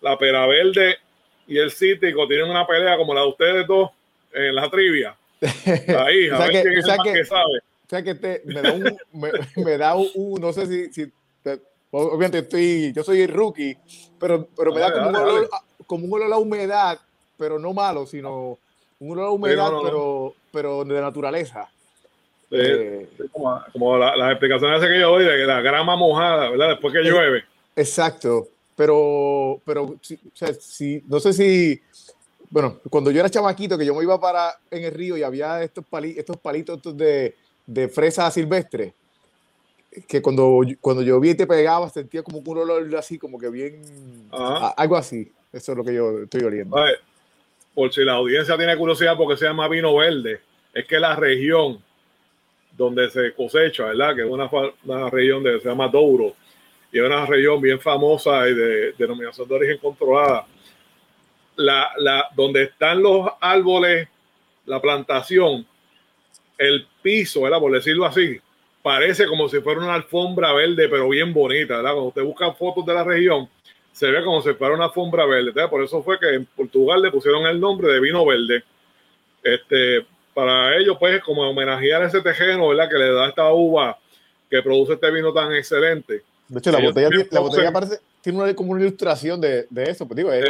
la pera verde y el cítrico tienen una pelea como la de ustedes dos en la trivia. Ahí, a ver que, quién es el más que, que sabe. O sea que te, me da un, me, me da un, un, no sé si, obviamente estoy, yo soy el rookie, pero, pero me da como, dale, un olor, como un olor a humedad, pero no malo, sino un olor a humedad, sí, no, no, pero, pero de naturaleza. Sí, eh, como, como las la explicaciones que yo doy de que la grama mojada, ¿verdad? Después que llueve. Exacto, pero, pero si, o sea, si, no sé si, bueno, cuando yo era chamaquito, que yo me iba para en el río y había estos, pali, estos palitos estos de, de fresa silvestre, que cuando, cuando llovía y te pegaba sentía como un olor así, como que bien, a, algo así. Eso es lo que yo estoy oliendo. A ver, por si la audiencia tiene curiosidad porque se llama vino verde, es que la región donde se cosecha, ¿verdad? Que es una, una región de, se llama Douro, y es una región bien famosa y de denominación de origen controlada. La, la, donde están los árboles, la plantación, el piso, ¿verdad? Por decirlo así, parece como si fuera una alfombra verde, pero bien bonita, ¿verdad? Cuando usted busca fotos de la región, se ve como si fuera una alfombra verde. Por eso fue que en Portugal le pusieron el nombre de vino verde. Este, para ellos, pues, como homenajear ese tejeno, ¿verdad? Que le da esta uva que produce este vino tan excelente. De hecho, la botella, la botella parece, tiene una, como una ilustración de, de eso, pues digo, es,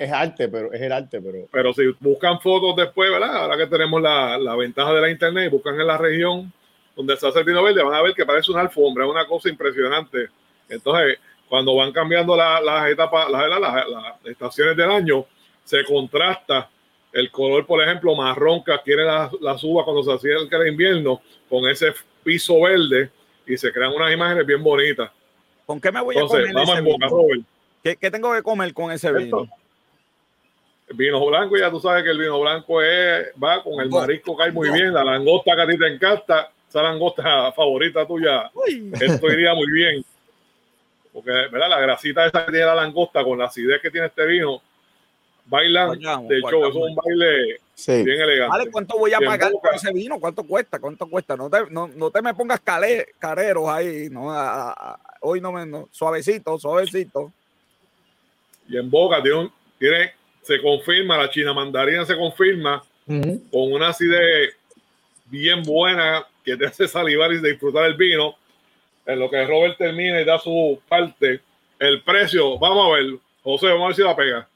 es, arte, pero es el arte, pero... Pero si buscan fotos después, ¿verdad? Ahora que tenemos la, la ventaja de la internet, buscan en la región donde se hace el vino verde, van a ver que parece una alfombra, una cosa impresionante. Entonces, cuando van cambiando las etapas, las, estaciones del año, se contrasta el color, por ejemplo, marrón que adquiere las la uvas cuando se acerca el invierno con ese piso verde y se crean unas imágenes bien bonitas. ¿Con qué me voy a comer? Vamos en boca, ¿Qué, ¿Qué, tengo que comer con ese vino? El vino blanco, ya tú sabes que el vino blanco es, va con el marisco, cae muy bien, la langosta que a ti te encanta, esa langosta favorita tuya, esto iría muy bien. Porque, ¿verdad? La grasita esa que tiene la langosta con la acidez que tiene este vino, bailan. de hecho, eso es un baile bien elegante. Vale, ¿cuánto voy a pagar por ese vino? ¿Cuánto cuesta? ¿Cuánto cuesta? No te, no, no te me pongas careros ahí. No, hoy no me. No, suavecito, suavecito. Y en boca tiene, tiene se confirma, la china mandarina se confirma con una acidez bien buena que te hace salivar y disfrutar el vino en lo que Robert termina y da su parte, el precio, vamos a ver, José, vamos a ver si la pega.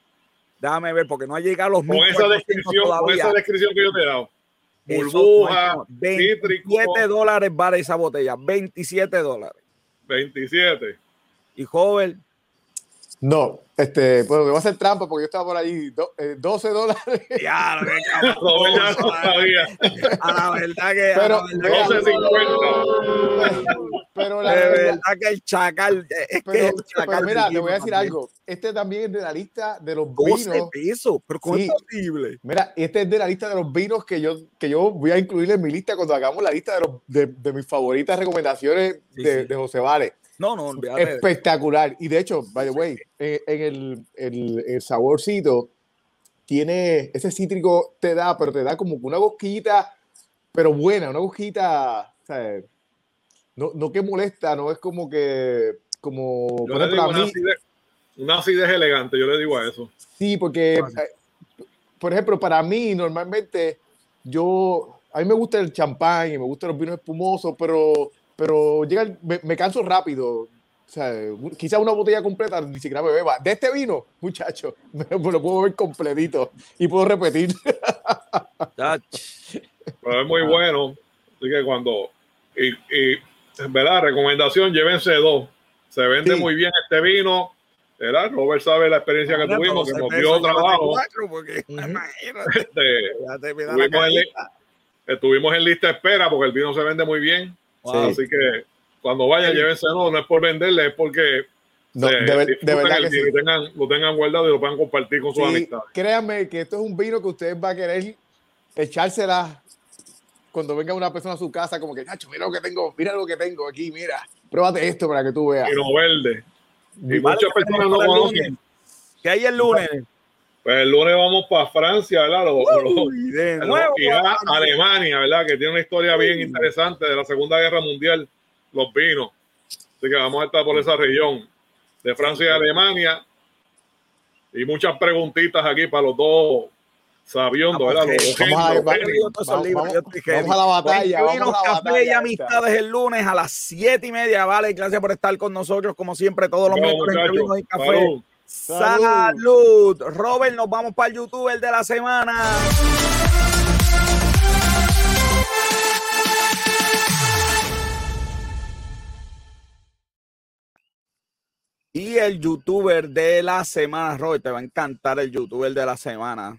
Déjame ver, porque no ha llegado a los con esa descripción, con esa descripción que yo te he dado. Burbuja, 27 dólares vale esa botella, 27 dólares. 27. Y joven. No, este, pues me va a hacer trampa porque yo estaba por ahí, 12 eh, dólares. Ya, lo ya no sabía. A la verdad que. Pero, 12.50. Pero la de verdad que el chacal. Es pero, que el chacal mira, le voy a decir algo. Este también es de la lista de los vinos. Pesos, pero ¿cómo es posible? Mira, este es de la lista de los vinos que yo, que yo voy a incluir en mi lista cuando hagamos la lista de, los, de, de mis favoritas recomendaciones de, de José Vale. No, no, Espectacular. Y de hecho, by the way, en, el, el, el, saborcito tiene ese cítrico, te da, pero te da como una gosquita, pero buena, una gosquita, No, no que molesta, no es como que, como, por ejemplo, una, acidez, una acidez elegante, yo le digo a eso. Sí, porque, eh, por ejemplo, para mí, normalmente, yo, a mí me gusta el champán y me gustan los vinos espumosos, pero pero llega, me, canso rápido. O sea, quizá una botella completa ni siquiera me beba. De este vino, muchacho, me, lo puedo ver completito y puedo repetir. Pero es muy bueno. Así que cuando. Y, y ¿verdad? Recomendación: llévense dos. Se vende muy bien este vino. ¿verdad? Robert sabe la experiencia que tuvimos, que nos dio trabajo. Porque, estuvimos en lista de espera porque el vino se vende muy bien. Así que cuando vayan, llévense no, no es por venderle, es porque de, verdad que sí. tengan, lo tengan guardado y lo puedan compartir con sus amistades. Créanme que esto es un vino que ustedes van a querer echársela cuando venga una persona a su casa, como que, Nacho, mira lo que tengo, mira lo que tengo aquí, mira, pruébate esto para que tú veas. Vino verde. Y muchas personas no conocen. ¿Qué hay el lunes? Pues el lunes vamos para Francia, ¿verdad? y a Alemania, ¿verdad? Que tiene una historia bien interesante de la Segunda Guerra Mundial, los vinos. Así que vamos a estar por esa región de Francia y Alemania. Y muchas preguntitas aquí para los dos sabiondos, ¿verdad? Vamos, a, la batalla. Vamos a la café y amistades el lunes a las siete y media, ¿vale? Gracias por estar con nosotros, como siempre, todos los miércoles. Salud. Robert, nos vamos para el youtuber de la semana. Y el youtuber de la semana, Robert, te va a encantar el youtuber de la semana.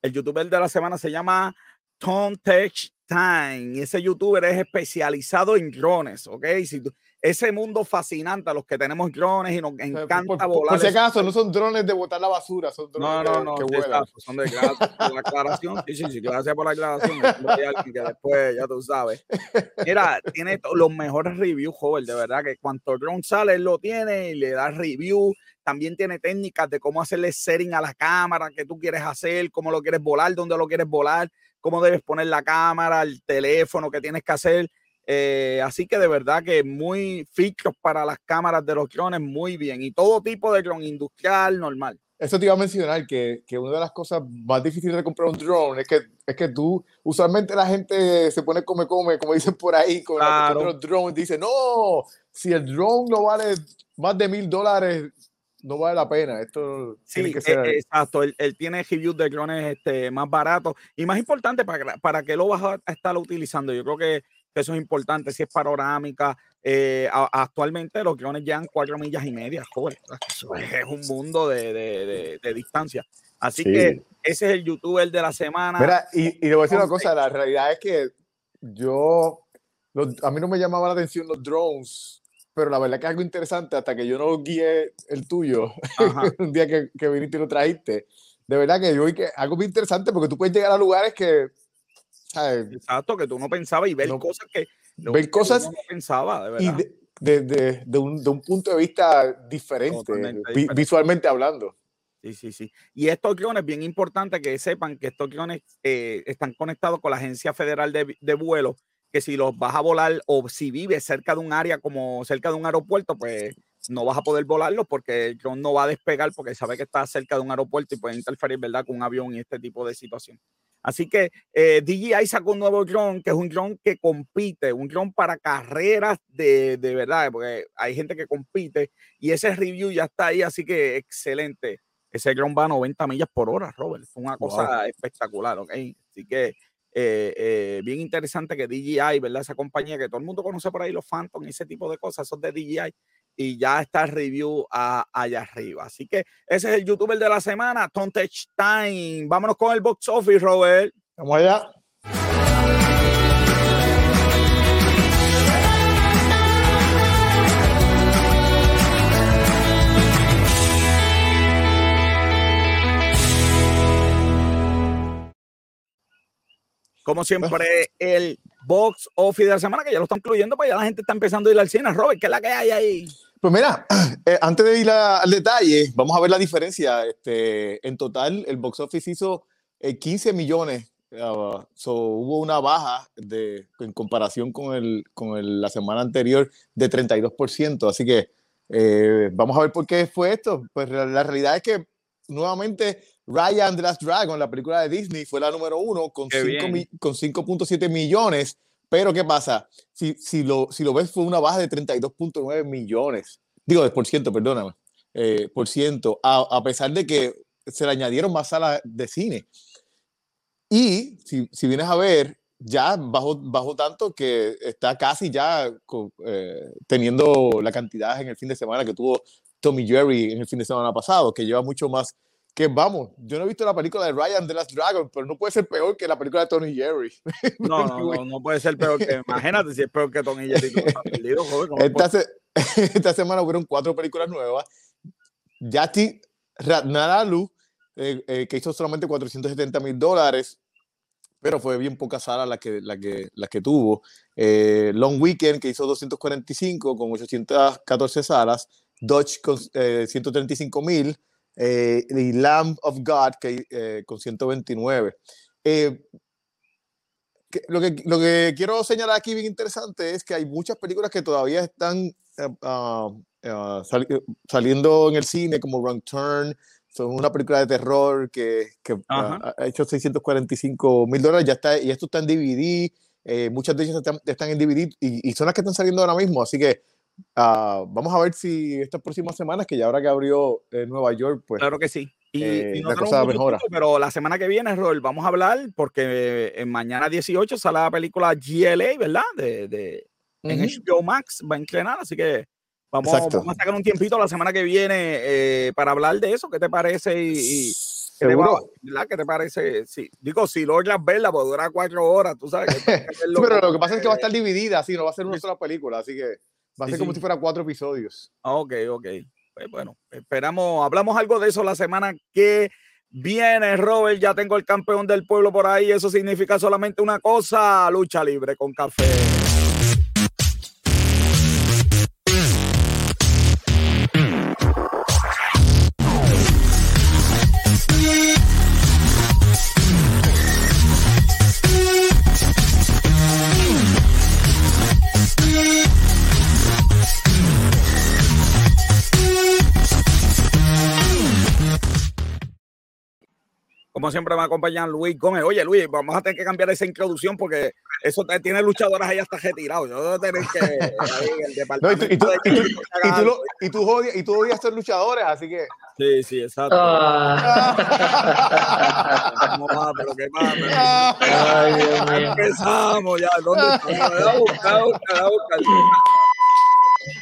El youtuber de la semana se llama Tom Tech Time. Ese youtuber es especializado en drones, ¿ok? Si ese mundo fascinante a los que tenemos drones y nos encanta por, volar. Por si acaso, no son drones de botar la basura, son drones no, no, no, que vuelan. son de gracias por la aclaración. Sí, sí, sí, gracias por la aclaración. Hay alguien que después, ya tú sabes. Mira, tiene los mejores reviews, joven, de verdad, que cuanto drone sale, él lo tiene y le da review. También tiene técnicas de cómo hacerle setting a la cámara, que tú quieres hacer, cómo lo quieres volar, dónde lo quieres volar, cómo debes poner la cámara, el teléfono que tienes que hacer eh, así que de verdad que muy features para las cámaras de los drones, muy bien. Y todo tipo de drone industrial, normal. Eso te iba a mencionar, que, que, una de las cosas más difíciles de comprar un drone es que, es que tú, usualmente la gente se pone come, come, como dicen por ahí, con claro. los drones, dice, no, si el drone no vale más de mil dólares, no vale la pena. Esto sí, tiene que ser... Eh, exacto. Él, él, tiene reviews de drones este, más baratos y más importante para, para que lo vas a estar utilizando. Yo creo que eso es importante, si es panorámica. Eh, actualmente los drones llegan cuatro millas y media, joder, eso es un mundo de, de, de, distancia. Así que ese es el youtuber de la semana. Mira, y, y le voy a decir una cosa, la realidad es que yo, a mí no me llamaba la atención los drones, pero la verdad que es algo interesante hasta que yo no guié el tuyo, un día que, que viniste y lo trajiste. De verdad que yo vi que algo muy interesante porque tú puedes llegar a lugares que Exacto, que tú no pensabas y ver cosas que, ver cosas no pensaba, de verdad. Y de, de, de, un, de, un, punto de vista diferente, visualmente hablando. Sí, sí, sí. Y estos guiones, bien importante que sepan que estos guiones eh, están conectados con la Agencia Federal de, de Vuelo, que si los vas a volar o si vives cerca de un área como cerca de un aeropuerto, pues no vas a poder volarlo porque el dron no va a despegar porque sabe que está cerca de un aeropuerto y puede interferir, ¿verdad?, con un avión y este tipo de situación. Así que eh, DJI sacó un nuevo drone, que es un drone que compite, un drone para carreras de, de, verdad, porque hay gente que compite y ese review ya está ahí, así que excelente. Ese drone va a 90 millas por hora, Robert. Fue una cosa espectacular, ¿ok? Así que eh, eh, bien interesante que DJI, ¿verdad? Esa compañía que todo el mundo conoce por ahí, los Phantom y ese tipo de cosas, esos de DJI, y ya está el review allá arriba. Así que ese es el youtuber de la semana, Tontech Time. Vámonos con el box office, Robert. Vamos allá. Como siempre, el box office de la semana, que ya lo están incluyendo, pues ya la gente está empezando a ir al cine. Robert, ¿qué es la que hay ahí? Pues mira, eh, antes de ir al detalle, vamos a ver la diferencia. Este, en total, el box office hizo 15 eh, millones. Uh, hubo una baja de, en comparación con, el, con el, la semana anterior de 32%. Así que eh, vamos a ver por qué fue esto. Pues la, la realidad es que nuevamente Ryan the Last Dragon, la película de Disney, fue la número uno con 5.7 millones. Pero ¿qué pasa? Si, si, lo, si lo ves, fue una baja de 32.9 millones. Digo, de por ciento, perdóname. Eh, por ciento, a, a, pesar de que se le añadieron más salas de cine. Y si, si vienes a ver, ya bajó, bajó tanto que está casi ya eh, teniendo la cantidad en el fin de semana que tuvo Tommy Jerry en el fin de semana pasado, que lleva mucho más que vamos, yo no he visto la película de Ryan the Last Dragon, pero no puede ser peor que la película de Tony Jerry. No, no, no, puede ser peor que, imagínate si es peor que Tony Jerry. Perdido, joder, esta, se, esta, semana hubieron cuatro películas nuevas. Yati Ratnaralu, eh, eh, que hizo solamente 470 mil dólares, pero fue bien poca sala la que, la que, la que tuvo. Eh, Long Weekend, que hizo 245 con 814 salas. Dodge con 135 mil eh, y Lamb of God que, eh, con 129. Eh, lo, que, lo que quiero señalar aquí bien interesante es que hay muchas películas que todavía están uh, uh, saliendo en el cine, como Wrong Turn, son una película de terror que, que uh, ha hecho 645 mil dólares, ya está, y esto está en DVD, muchas de ellas están, están en DVD y, y, son las que están saliendo ahora mismo, así que Uh, vamos a ver si estas próximas semanas, que ya ahora que abrió eh, Nueva York, pues. Claro que sí. Y, eh, y no la cosa mejora. pero la semana que viene, Rol, vamos a hablar porque en mañana 18 sale la película GLA, ¿verdad? De, de uh -huh. En HBO Max va a entrenar, así que vamos, vamos, a sacar un tiempito la semana que viene eh, para hablar de eso. ¿Qué te parece? Y, y ¿qué, te va, ¿Qué te parece? Sí, digo, si logras verla, pues dura cuatro horas, tú sabes. Que sí, pero lo que pasa es que va a estar dividida, así, no va a ser una sola película, así que. Va a Sí, ser como sí. si fuera cuatro episodios. Ah, Ok, ok. Pues bueno, esperamos, hablamos algo de eso la semana que viene, Robert. Ya tengo el campeón del pueblo por ahí. Eso significa solamente una cosa: lucha libre con café. Como siempre me acompaña Luis Gómez. Oye, Luis, vamos a tener que cambiar esa introducción porque eso te- tiene luchadoras ahí hasta retirado. Yo debo tener que. y, tú, odias, y tú odias ser luchadores, así que. Sí, sí, exacto. Ah.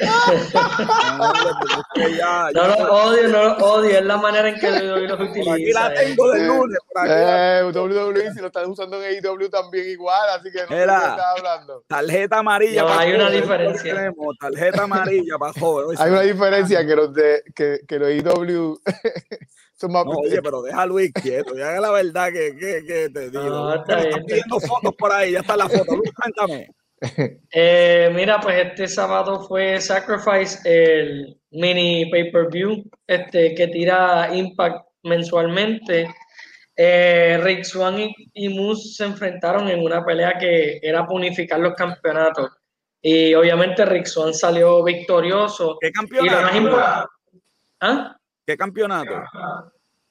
No, porque es que ya- No ya- lo odio, no lo odio, es la manera en que lo, los por aquí utiliza. la tengo del lunes. Eh, WWE, si lo están usando en AEW también igual, así que no sé hablando. Tarjeta amarilla. No, hay una diferencia. tenemos, Tarjeta amarilla para joven. Hay una diferencia que los de que, que los AEW son más. No, oye, pero deja a Luis quieto. Ya la verdad que, que, que te digo. No, está bien, pidiendo fotos por ahí. Ya está la foto. Luis, cuéntame. Eh, mira, pues este sábado fue Sacrifice, el mini pay-per-view este, que tira Impact mensualmente. Eh, Rick Swan y, y Moose se enfrentaron en una pelea que era para unificar los campeonatos. Y obviamente Rick Swan salió victorioso. ¿Qué Y lo más campeonato? importante. ¿Ah? ¿Qué campeonato?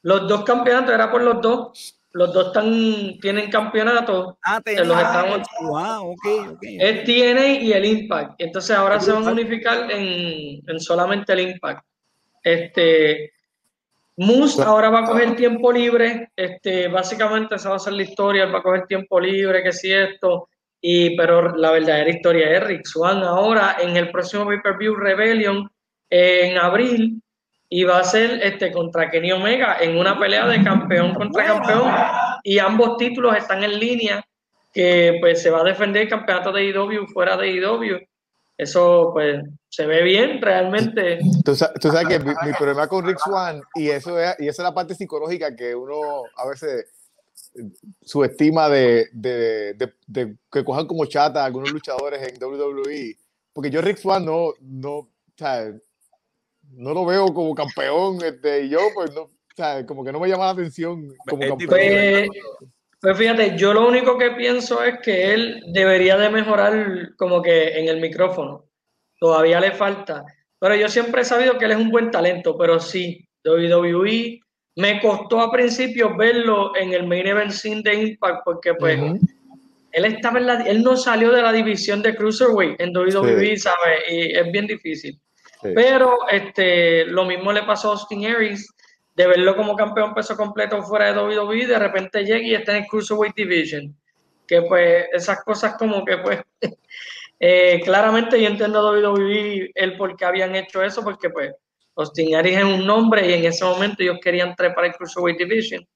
Los dos campeonatos era por los dos. Los dos están, tienen campeonato. Ah, En los Estados- Ah, ok, ok. Es TNA y el Impact. Entonces ahora se van a unificar en, en solamente el Impact. Este Moose ahora va a coger tiempo libre. Este, básicamente esa va a ser la historia. Él va a coger tiempo libre, que si esto. Y, pero la verdadera historia es Rick Swan ahora en el próximo pay-per-view Rebellion en abril y va a ser este contra Kenny Omega en una pelea de campeón contra campeón y ambos títulos están en línea que pues se va a defender el campeonato de IW fuera de IW. Eso pues se ve bien realmente. Tú, tú sabes que mi, mi problema con Rick Swan, y eso es, y esa es la parte psicológica que uno a veces subestima de, de, de, de que cojan como chata a algunos luchadores en WWE. Porque yo Rick Swan no, no, o no lo veo como campeón, este, y yo pues no, o sea, como que no me llama la atención como Es campeón. Pues, pues fíjate, yo lo único que pienso es que él debería de mejorar como que en el micrófono. Todavía le falta. Pero yo siempre he sabido que él es un buen talento, pero sí, WWE me costó a principio verlo en el main event scene de Impact porque pues él estaba en la, él no salió de la división de Cruiserweight en WWE, Sí. ¿sabes? Y es bien difícil. Sí. Pero este, lo mismo le pasó a Austin Aries, de verlo como campeón peso completo fuera de WWE, de repente llega y está en el Cruiserweight Division. Que pues esas cosas como que pues eh, claramente yo entiendo a WWE el por qué habían hecho eso, porque pues Austin Aries es un nombre y en ese momento ellos querían trepar el Cruiserweight Division.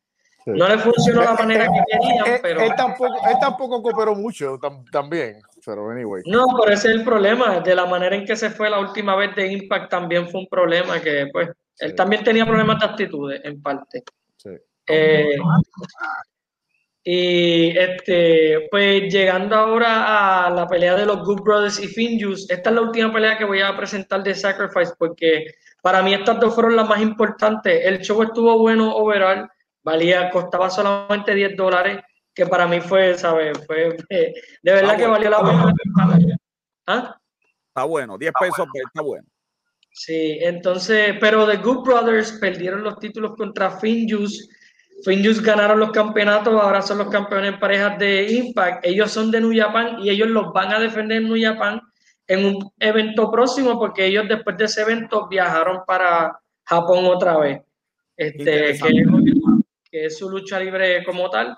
Sí. No le funcionó la manera que querían, Él, pero... él tampoco, él tampoco cooperó mucho tam- también, pero anyway. No, pero ese es el problema. De la manera en que se fue la última vez de Impact también fue un problema que, pues, él Sí. también tenía problemas de actitudes, en parte. Sí. Eh, y este, pues llegando ahora a la pelea de los Good Brothers y Finjuice, esta es la última pelea que voy a presentar de Sacrifice porque para mí estas dos fueron las más importantes. El show estuvo bueno overall, valía, costaba solamente 10 dólares, que para mí fue, ¿sabes? Fue, de verdad Ah, que bueno. valió la pena. ¿Ah? Está bueno, 10 pesos, pues, está bueno. Sí, entonces, pero The Good Brothers perdieron los títulos contra Finjuice. Finjuice ganaron los campeonatos, ahora son los campeones en parejas de Impact. Ellos son de New Japan y ellos los van a defender en New Japan en un evento próximo porque ellos después de ese evento viajaron para Japón otra vez. Este, que es su lucha libre como tal.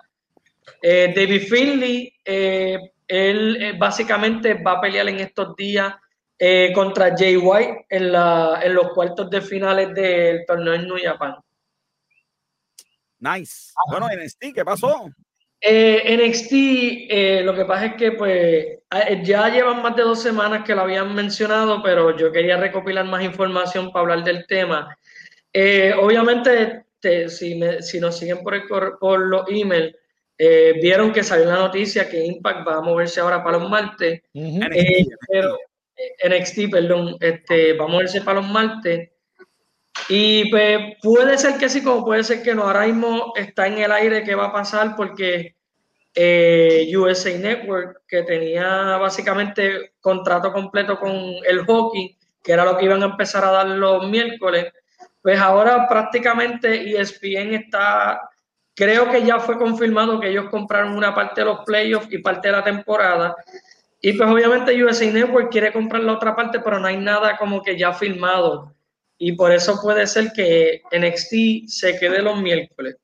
Eh, David Finley, eh, él eh, básicamente va a pelear en estos días eh, contra Jay White en, la, en los cuartos de finales del torneo en New Japan. Nice. Bueno, NXT, ¿qué pasó? Eh, NXT, eh, lo que pasa es que pues ya llevan más de dos semanas que lo habían mencionado, pero yo quería recopilar más información para hablar del tema. Obviamente, si, si, nos siguen por, el, por los emails, vieron que salió la noticia que Impact va a moverse ahora para los martes. NXT, perdón, este, va a moverse para los martes. Y pues puede ser que sí, como puede ser que no. Ahora mismo está en el aire qué va a pasar porque eh, USA Network, que tenía básicamente contrato completo con el hockey, que era lo que iban a empezar a dar los miércoles, pues ahora prácticamente ESPN está, creo que ya fue confirmado que ellos compraron una parte de los playoffs y parte de la temporada. Y pues obviamente USA Network quiere comprar la otra parte, pero no hay nada como que ya firmado y por eso puede ser que NXT se quede los miércoles.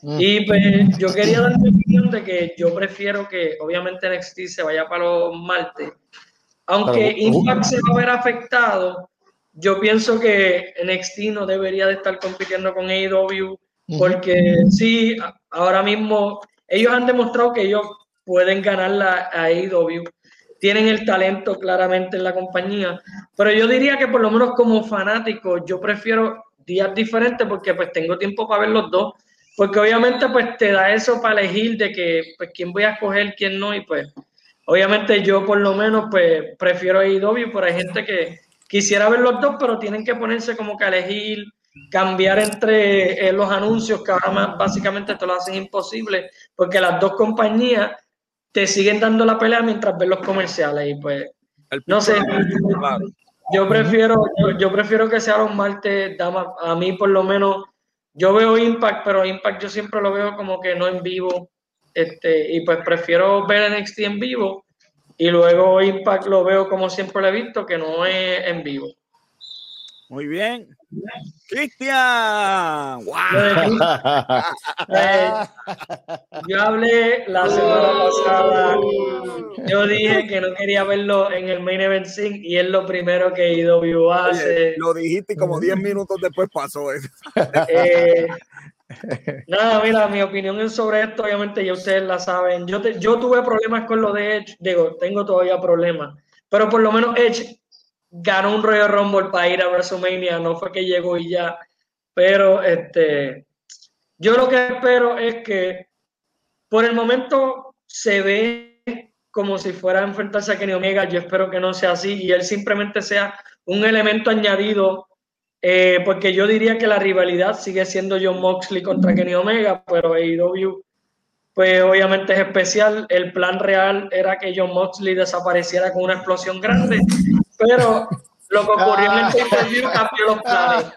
Mm. Y pues yo quería dar mi opinión de que yo prefiero que obviamente NXT se vaya para los martes. Aunque Impact se va a ver afectado, yo pienso que NXT no debería de estar compitiendo con AEW porque sí, ahora mismo ellos han demostrado que ellos pueden ganar la AEW tienen el talento claramente en la compañía, pero yo diría que por lo menos como fanático yo prefiero días diferentes porque pues tengo tiempo para ver los dos, porque obviamente pues te da eso para elegir de que pues quién voy a escoger, quién no. Y pues obviamente yo por lo menos pues prefiero IW, pero hay gente que quisiera ver los dos, pero tienen que ponerse como que a elegir, cambiar entre eh, los anuncios que ahora más básicamente te lo hacen imposible, porque las dos compañías te siguen dando la pelea mientras ves los comerciales y pues no sé. yo prefiero yo, prefiero que sea los martes a mí por lo menos yo veo Impact pero Impact yo siempre lo veo como que no en vivo este y pues prefiero ver NXT en vivo y luego Impact lo veo como siempre lo he visto que no es en vivo. Muy bien Cristian, eh, yo hablé la semana pasada. Yo dije que no quería verlo en el main event sync y es lo primero que IW hace. lo dijiste y como 10 minutos después pasó eso. Eh, nada, mira, mi opinión es sobre esto, obviamente ya ustedes la saben. Yo, yo tuve problemas con lo de Edge, digo, tengo todavía problemas, pero por lo menos Edge ganó un Royal Rumble para ir a WrestleMania, no fue que llegó y ya, pero este, yo lo que espero es que por el momento se ve como si fuera a enfrentarse a Kenny Omega, yo espero que no sea así y él simplemente sea un elemento añadido, eh, porque yo diría que la rivalidad sigue siendo John Moxley contra Kenny Omega, pero AEW pues obviamente es especial. El plan real era que John Moxley desapareciera con una explosión grande pero lo que ocurrió en el pay cambió los planes.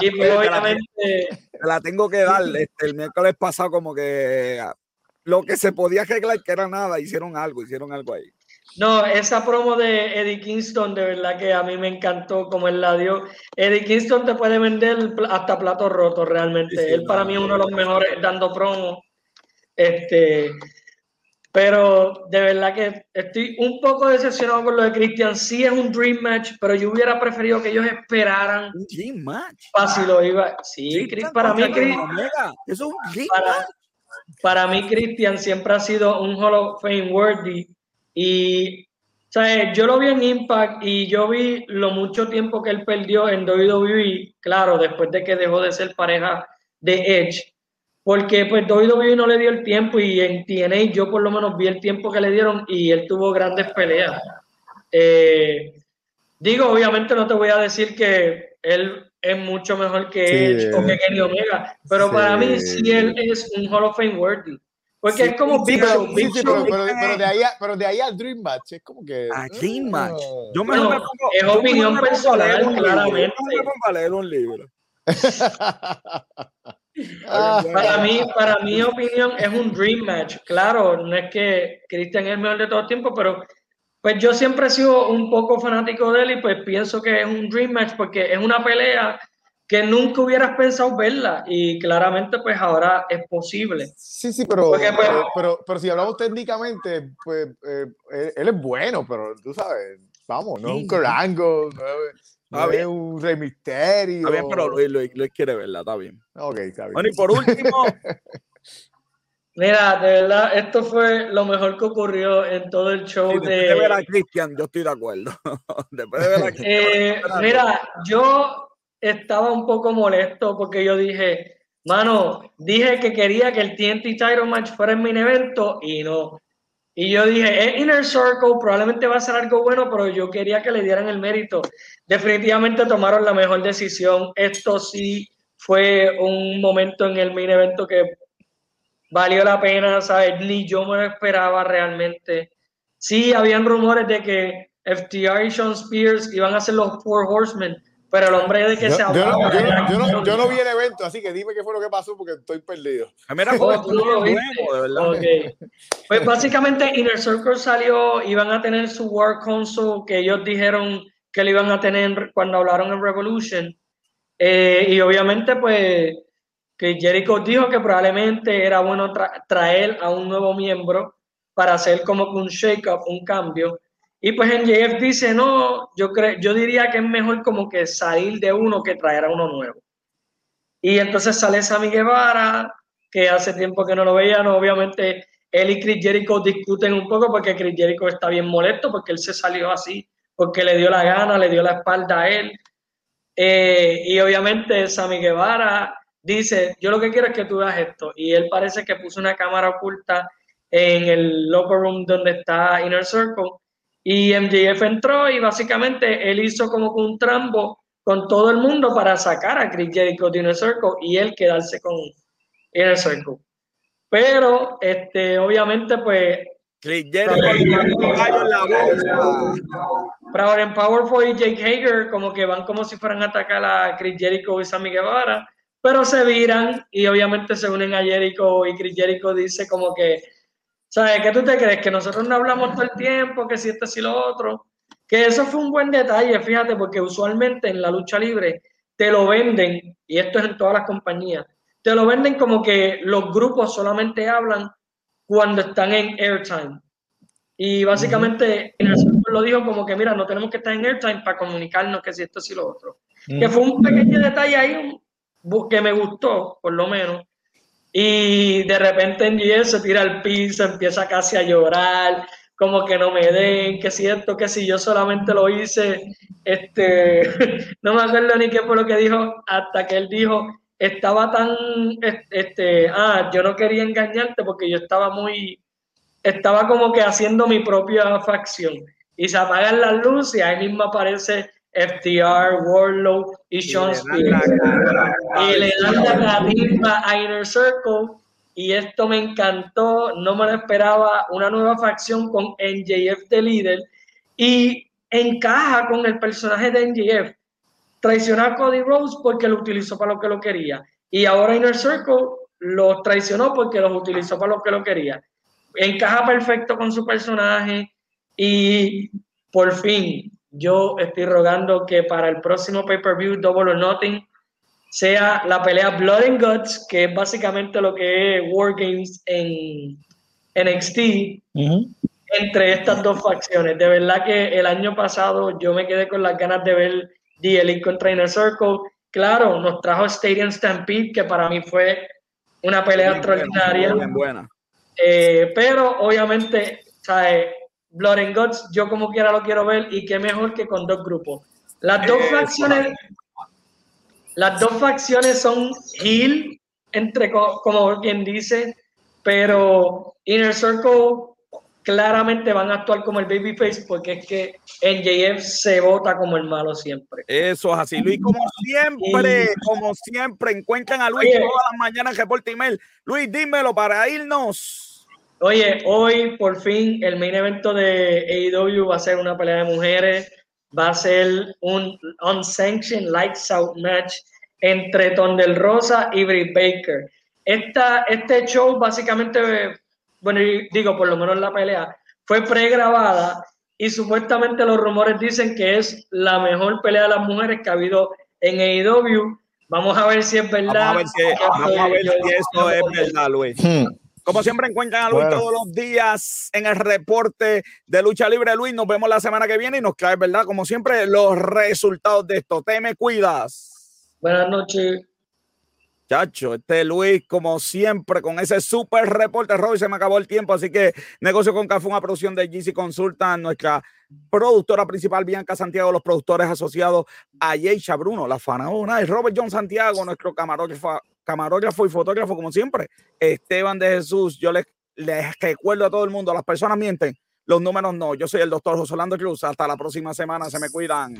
Y pues, obviamente. Te la tengo que dar. Este, el miércoles pasado, como que lo que se podía arreglar, que era nada, hicieron algo, hicieron algo ahí. No, esa promo de Eddie Kingston, de verdad que a mí me encantó como él la dio. Eddie Kingston te puede vender hasta platos rotos realmente. él para mí es uno de los mejores dando promo. Este, pero de verdad que estoy un poco decepcionado con lo de Christian. Sí es un Dream Match, pero yo hubiera preferido que ellos esperaran. ¿Un Dream Match? Fácil lo iba. Sí, para mí, es un dream para, match. para mí, Christian siempre ha sido un Hall of Fame worthy. Y ¿sabes? yo lo vi en Impact y yo vi lo mucho tiempo que él perdió en WWE. Claro, después de que dejó de ser pareja de Edge porque pues WWE no le dio el tiempo y en TNA yo por lo menos vi el tiempo que le dieron y él tuvo grandes peleas. Eh, digo, obviamente no te voy a decir que él es mucho mejor que Edge o que Kenny Omega, pero para mí sí él es un Hall of Fame worthy. Porque es como Big Show. pero, de ahí a, pero de ahí al Dream Match es como que. A Dream Match. Yo me, pongo, es opinión personal, claramente. Yo me a leer un libro. Ah. para mí, para mi opinión, es un dream match. Claro, no es que Christian es el mejor de todo el tiempo, pero pues yo siempre he sido un poco fanático de él y pues pienso que es un dream match porque es una pelea que nunca hubieras pensado verla y claramente pues ahora es posible. Sí, sí, pero, pues, pero, pero, si hablamos técnicamente, pues eh, él, es bueno, pero tú sabes, vamos, no es un corango, no es un rey misterio. Está bien, pero Luis, Luis, quiere verla, está bien. Ok, está bien. Bueno, y por último, Mira, de verdad, esto fue lo mejor que ocurrió en todo el show de... de... ver a Christian, yo estoy de acuerdo. después de ver a Christian, eh, mira, yo estaba un poco molesto porque yo dije, mano, dije que quería que el TNT Title Match fuera en mi evento y no. Y yo dije, Inner Circle, probablemente va a ser algo bueno, pero yo quería que le dieran el mérito. Definitivamente tomaron la mejor decisión. Esto sí fue un momento en el main evento que valió la pena, ¿sabes? Ni yo me lo esperaba realmente. Sí, habían rumores de que FTR y Sean Spears iban a ser los Four Horsemen, pero el hombre de que se hablaba. Yo, no, yo, no, vi el evento, así que dime qué fue lo que pasó porque estoy perdido. Ah, mira, oh, nuevo, de verdad. Okay. Pues básicamente Inner Circle salió, iban a tener su War Console que ellos dijeron que lo iban a tener cuando hablaron en Revolution. Eh, y obviamente, pues que Jericho dijo que probablemente era bueno traer a un nuevo miembro para hacer como un shake-up, un cambio. Y pues en JF dice, no, yo, yo diría que es mejor como que salir de uno que traer a uno nuevo. Y entonces sale Sammy Guevara, que hace tiempo que no lo veían, obviamente él y Chris Jericho discuten un poco porque Chris Jericho está bien molesto porque él se salió así, porque le dio la gana, le dio la espalda a él. Eh, y obviamente Sammy Guevara dice, yo lo que quiero es que tú hagas esto. Y él parece que puso una cámara oculta en el locker room donde está Inner Circle. Y MJF entró y básicamente él hizo como un trambo con todo el mundo para sacar a Chris Jericho de Inner Circle y él quedarse con Inner Circle. Pero, este, obviamente, pues... Chris Jericho en Powerful y Jake Hager como que van como si fueran a atacar a Chris Jericho y Sammy Guevara pero se viran y obviamente se unen a Jericho y Chris Jericho dice como que, ¿sabes? ¿Qué tú te crees? Que nosotros no hablamos todo el tiempo, que si esto, si lo otro. Que eso fue un buen detalle, fíjate, porque usualmente en la lucha libre te lo venden, y esto es en todas las compañías, te lo venden como que los grupos solamente hablan cuando están en airtime. Y básicamente lo dijo como que, mira, no tenemos que estar en airtime para comunicarnos que si esto, si lo otro. Que fue un pequeño detalle ahí, que me gustó, por lo menos. Y de repente en se tira al piso, empieza casi a llorar, como que no me den, que siento que si yo solamente lo hice, este, no me acuerdo ni qué fue lo que dijo, hasta que él dijo, estaba tan, este, ah, yo no quería engañarte porque yo estaba muy, estaba como que haciendo mi propia facción. Y se apagan las luces y ahí mismo aparece FTR, Warlow y Sean Spears. Y le dan la catimba a Inner Circle. Y esto me encantó, no me lo esperaba. Una nueva facción con NJF de líder. Y encaja con el personaje de NJF. Traicionó a Cody Rose porque lo utilizó para lo que lo quería. Y ahora Inner Circle lo traicionó porque lo utilizó para lo que lo quería. Encaja perfecto con su personaje. Y por fin, yo estoy rogando que para el próximo pay-per-view Double or Nothing sea la pelea Blood and Guts, que es básicamente lo que es War Games en NXT, entre estas dos facciones. De verdad que el año pasado yo me quedé con las ganas de ver The Elite contra Inner Circle. Claro, nos trajo Stadium Stampede, que para mí fue una pelea extraordinaria. buena. Eh, pero obviamente, ¿sabes? Blood and Guts, yo como quiera lo quiero ver y qué mejor que con dos grupos. Las dos facciones, las dos facciones son heel, entre como quien dice, pero Inner Circle claramente van a actuar como el babyface porque es que NJF se vota como el malo siempre. Eso es así, Luis, como siempre, como siempre, encuentran a Luis todas las mañanas en Reporte Email. Luis, dímelo para irnos. Oye, hoy por fin el main evento de AEW va a ser una pelea de mujeres, va a ser un unsanctioned lights out match entre Tondel Rosa y Britt Baker. Esta, este show básicamente, bueno, digo, por lo menos la pelea, fue pregrabada y supuestamente los rumores dicen que es la mejor pelea de las mujeres que ha habido en AEW. Vamos a ver si es verdad. Vamos a ver si, vamos a ver si esto es verdad, Luis. Hmm. Como siempre encuentran a Luis todos los días en el reporte de lucha libre. Luis, nos vemos la semana que viene y nos trae, ¿verdad? Como siempre, los resultados de esto. Te me cuidas. Buenas noches. Chacho, este Luis, como siempre, con ese super reporte, Robin, se me acabó el tiempo, así que Negocio con Café, una producción de GC Consulta, nuestra productora principal, Bianca Santiago, los productores asociados a Yeisha Bruno, la fanaona, y Robert John Santiago, nuestro camarógrafo, camarógrafo y fotógrafo, como siempre, Esteban de Jesús, yo les, les recuerdo a todo el mundo, las personas mienten, los números no, yo soy el doctor José Orlando Cruz, hasta la próxima semana, se me cuidan.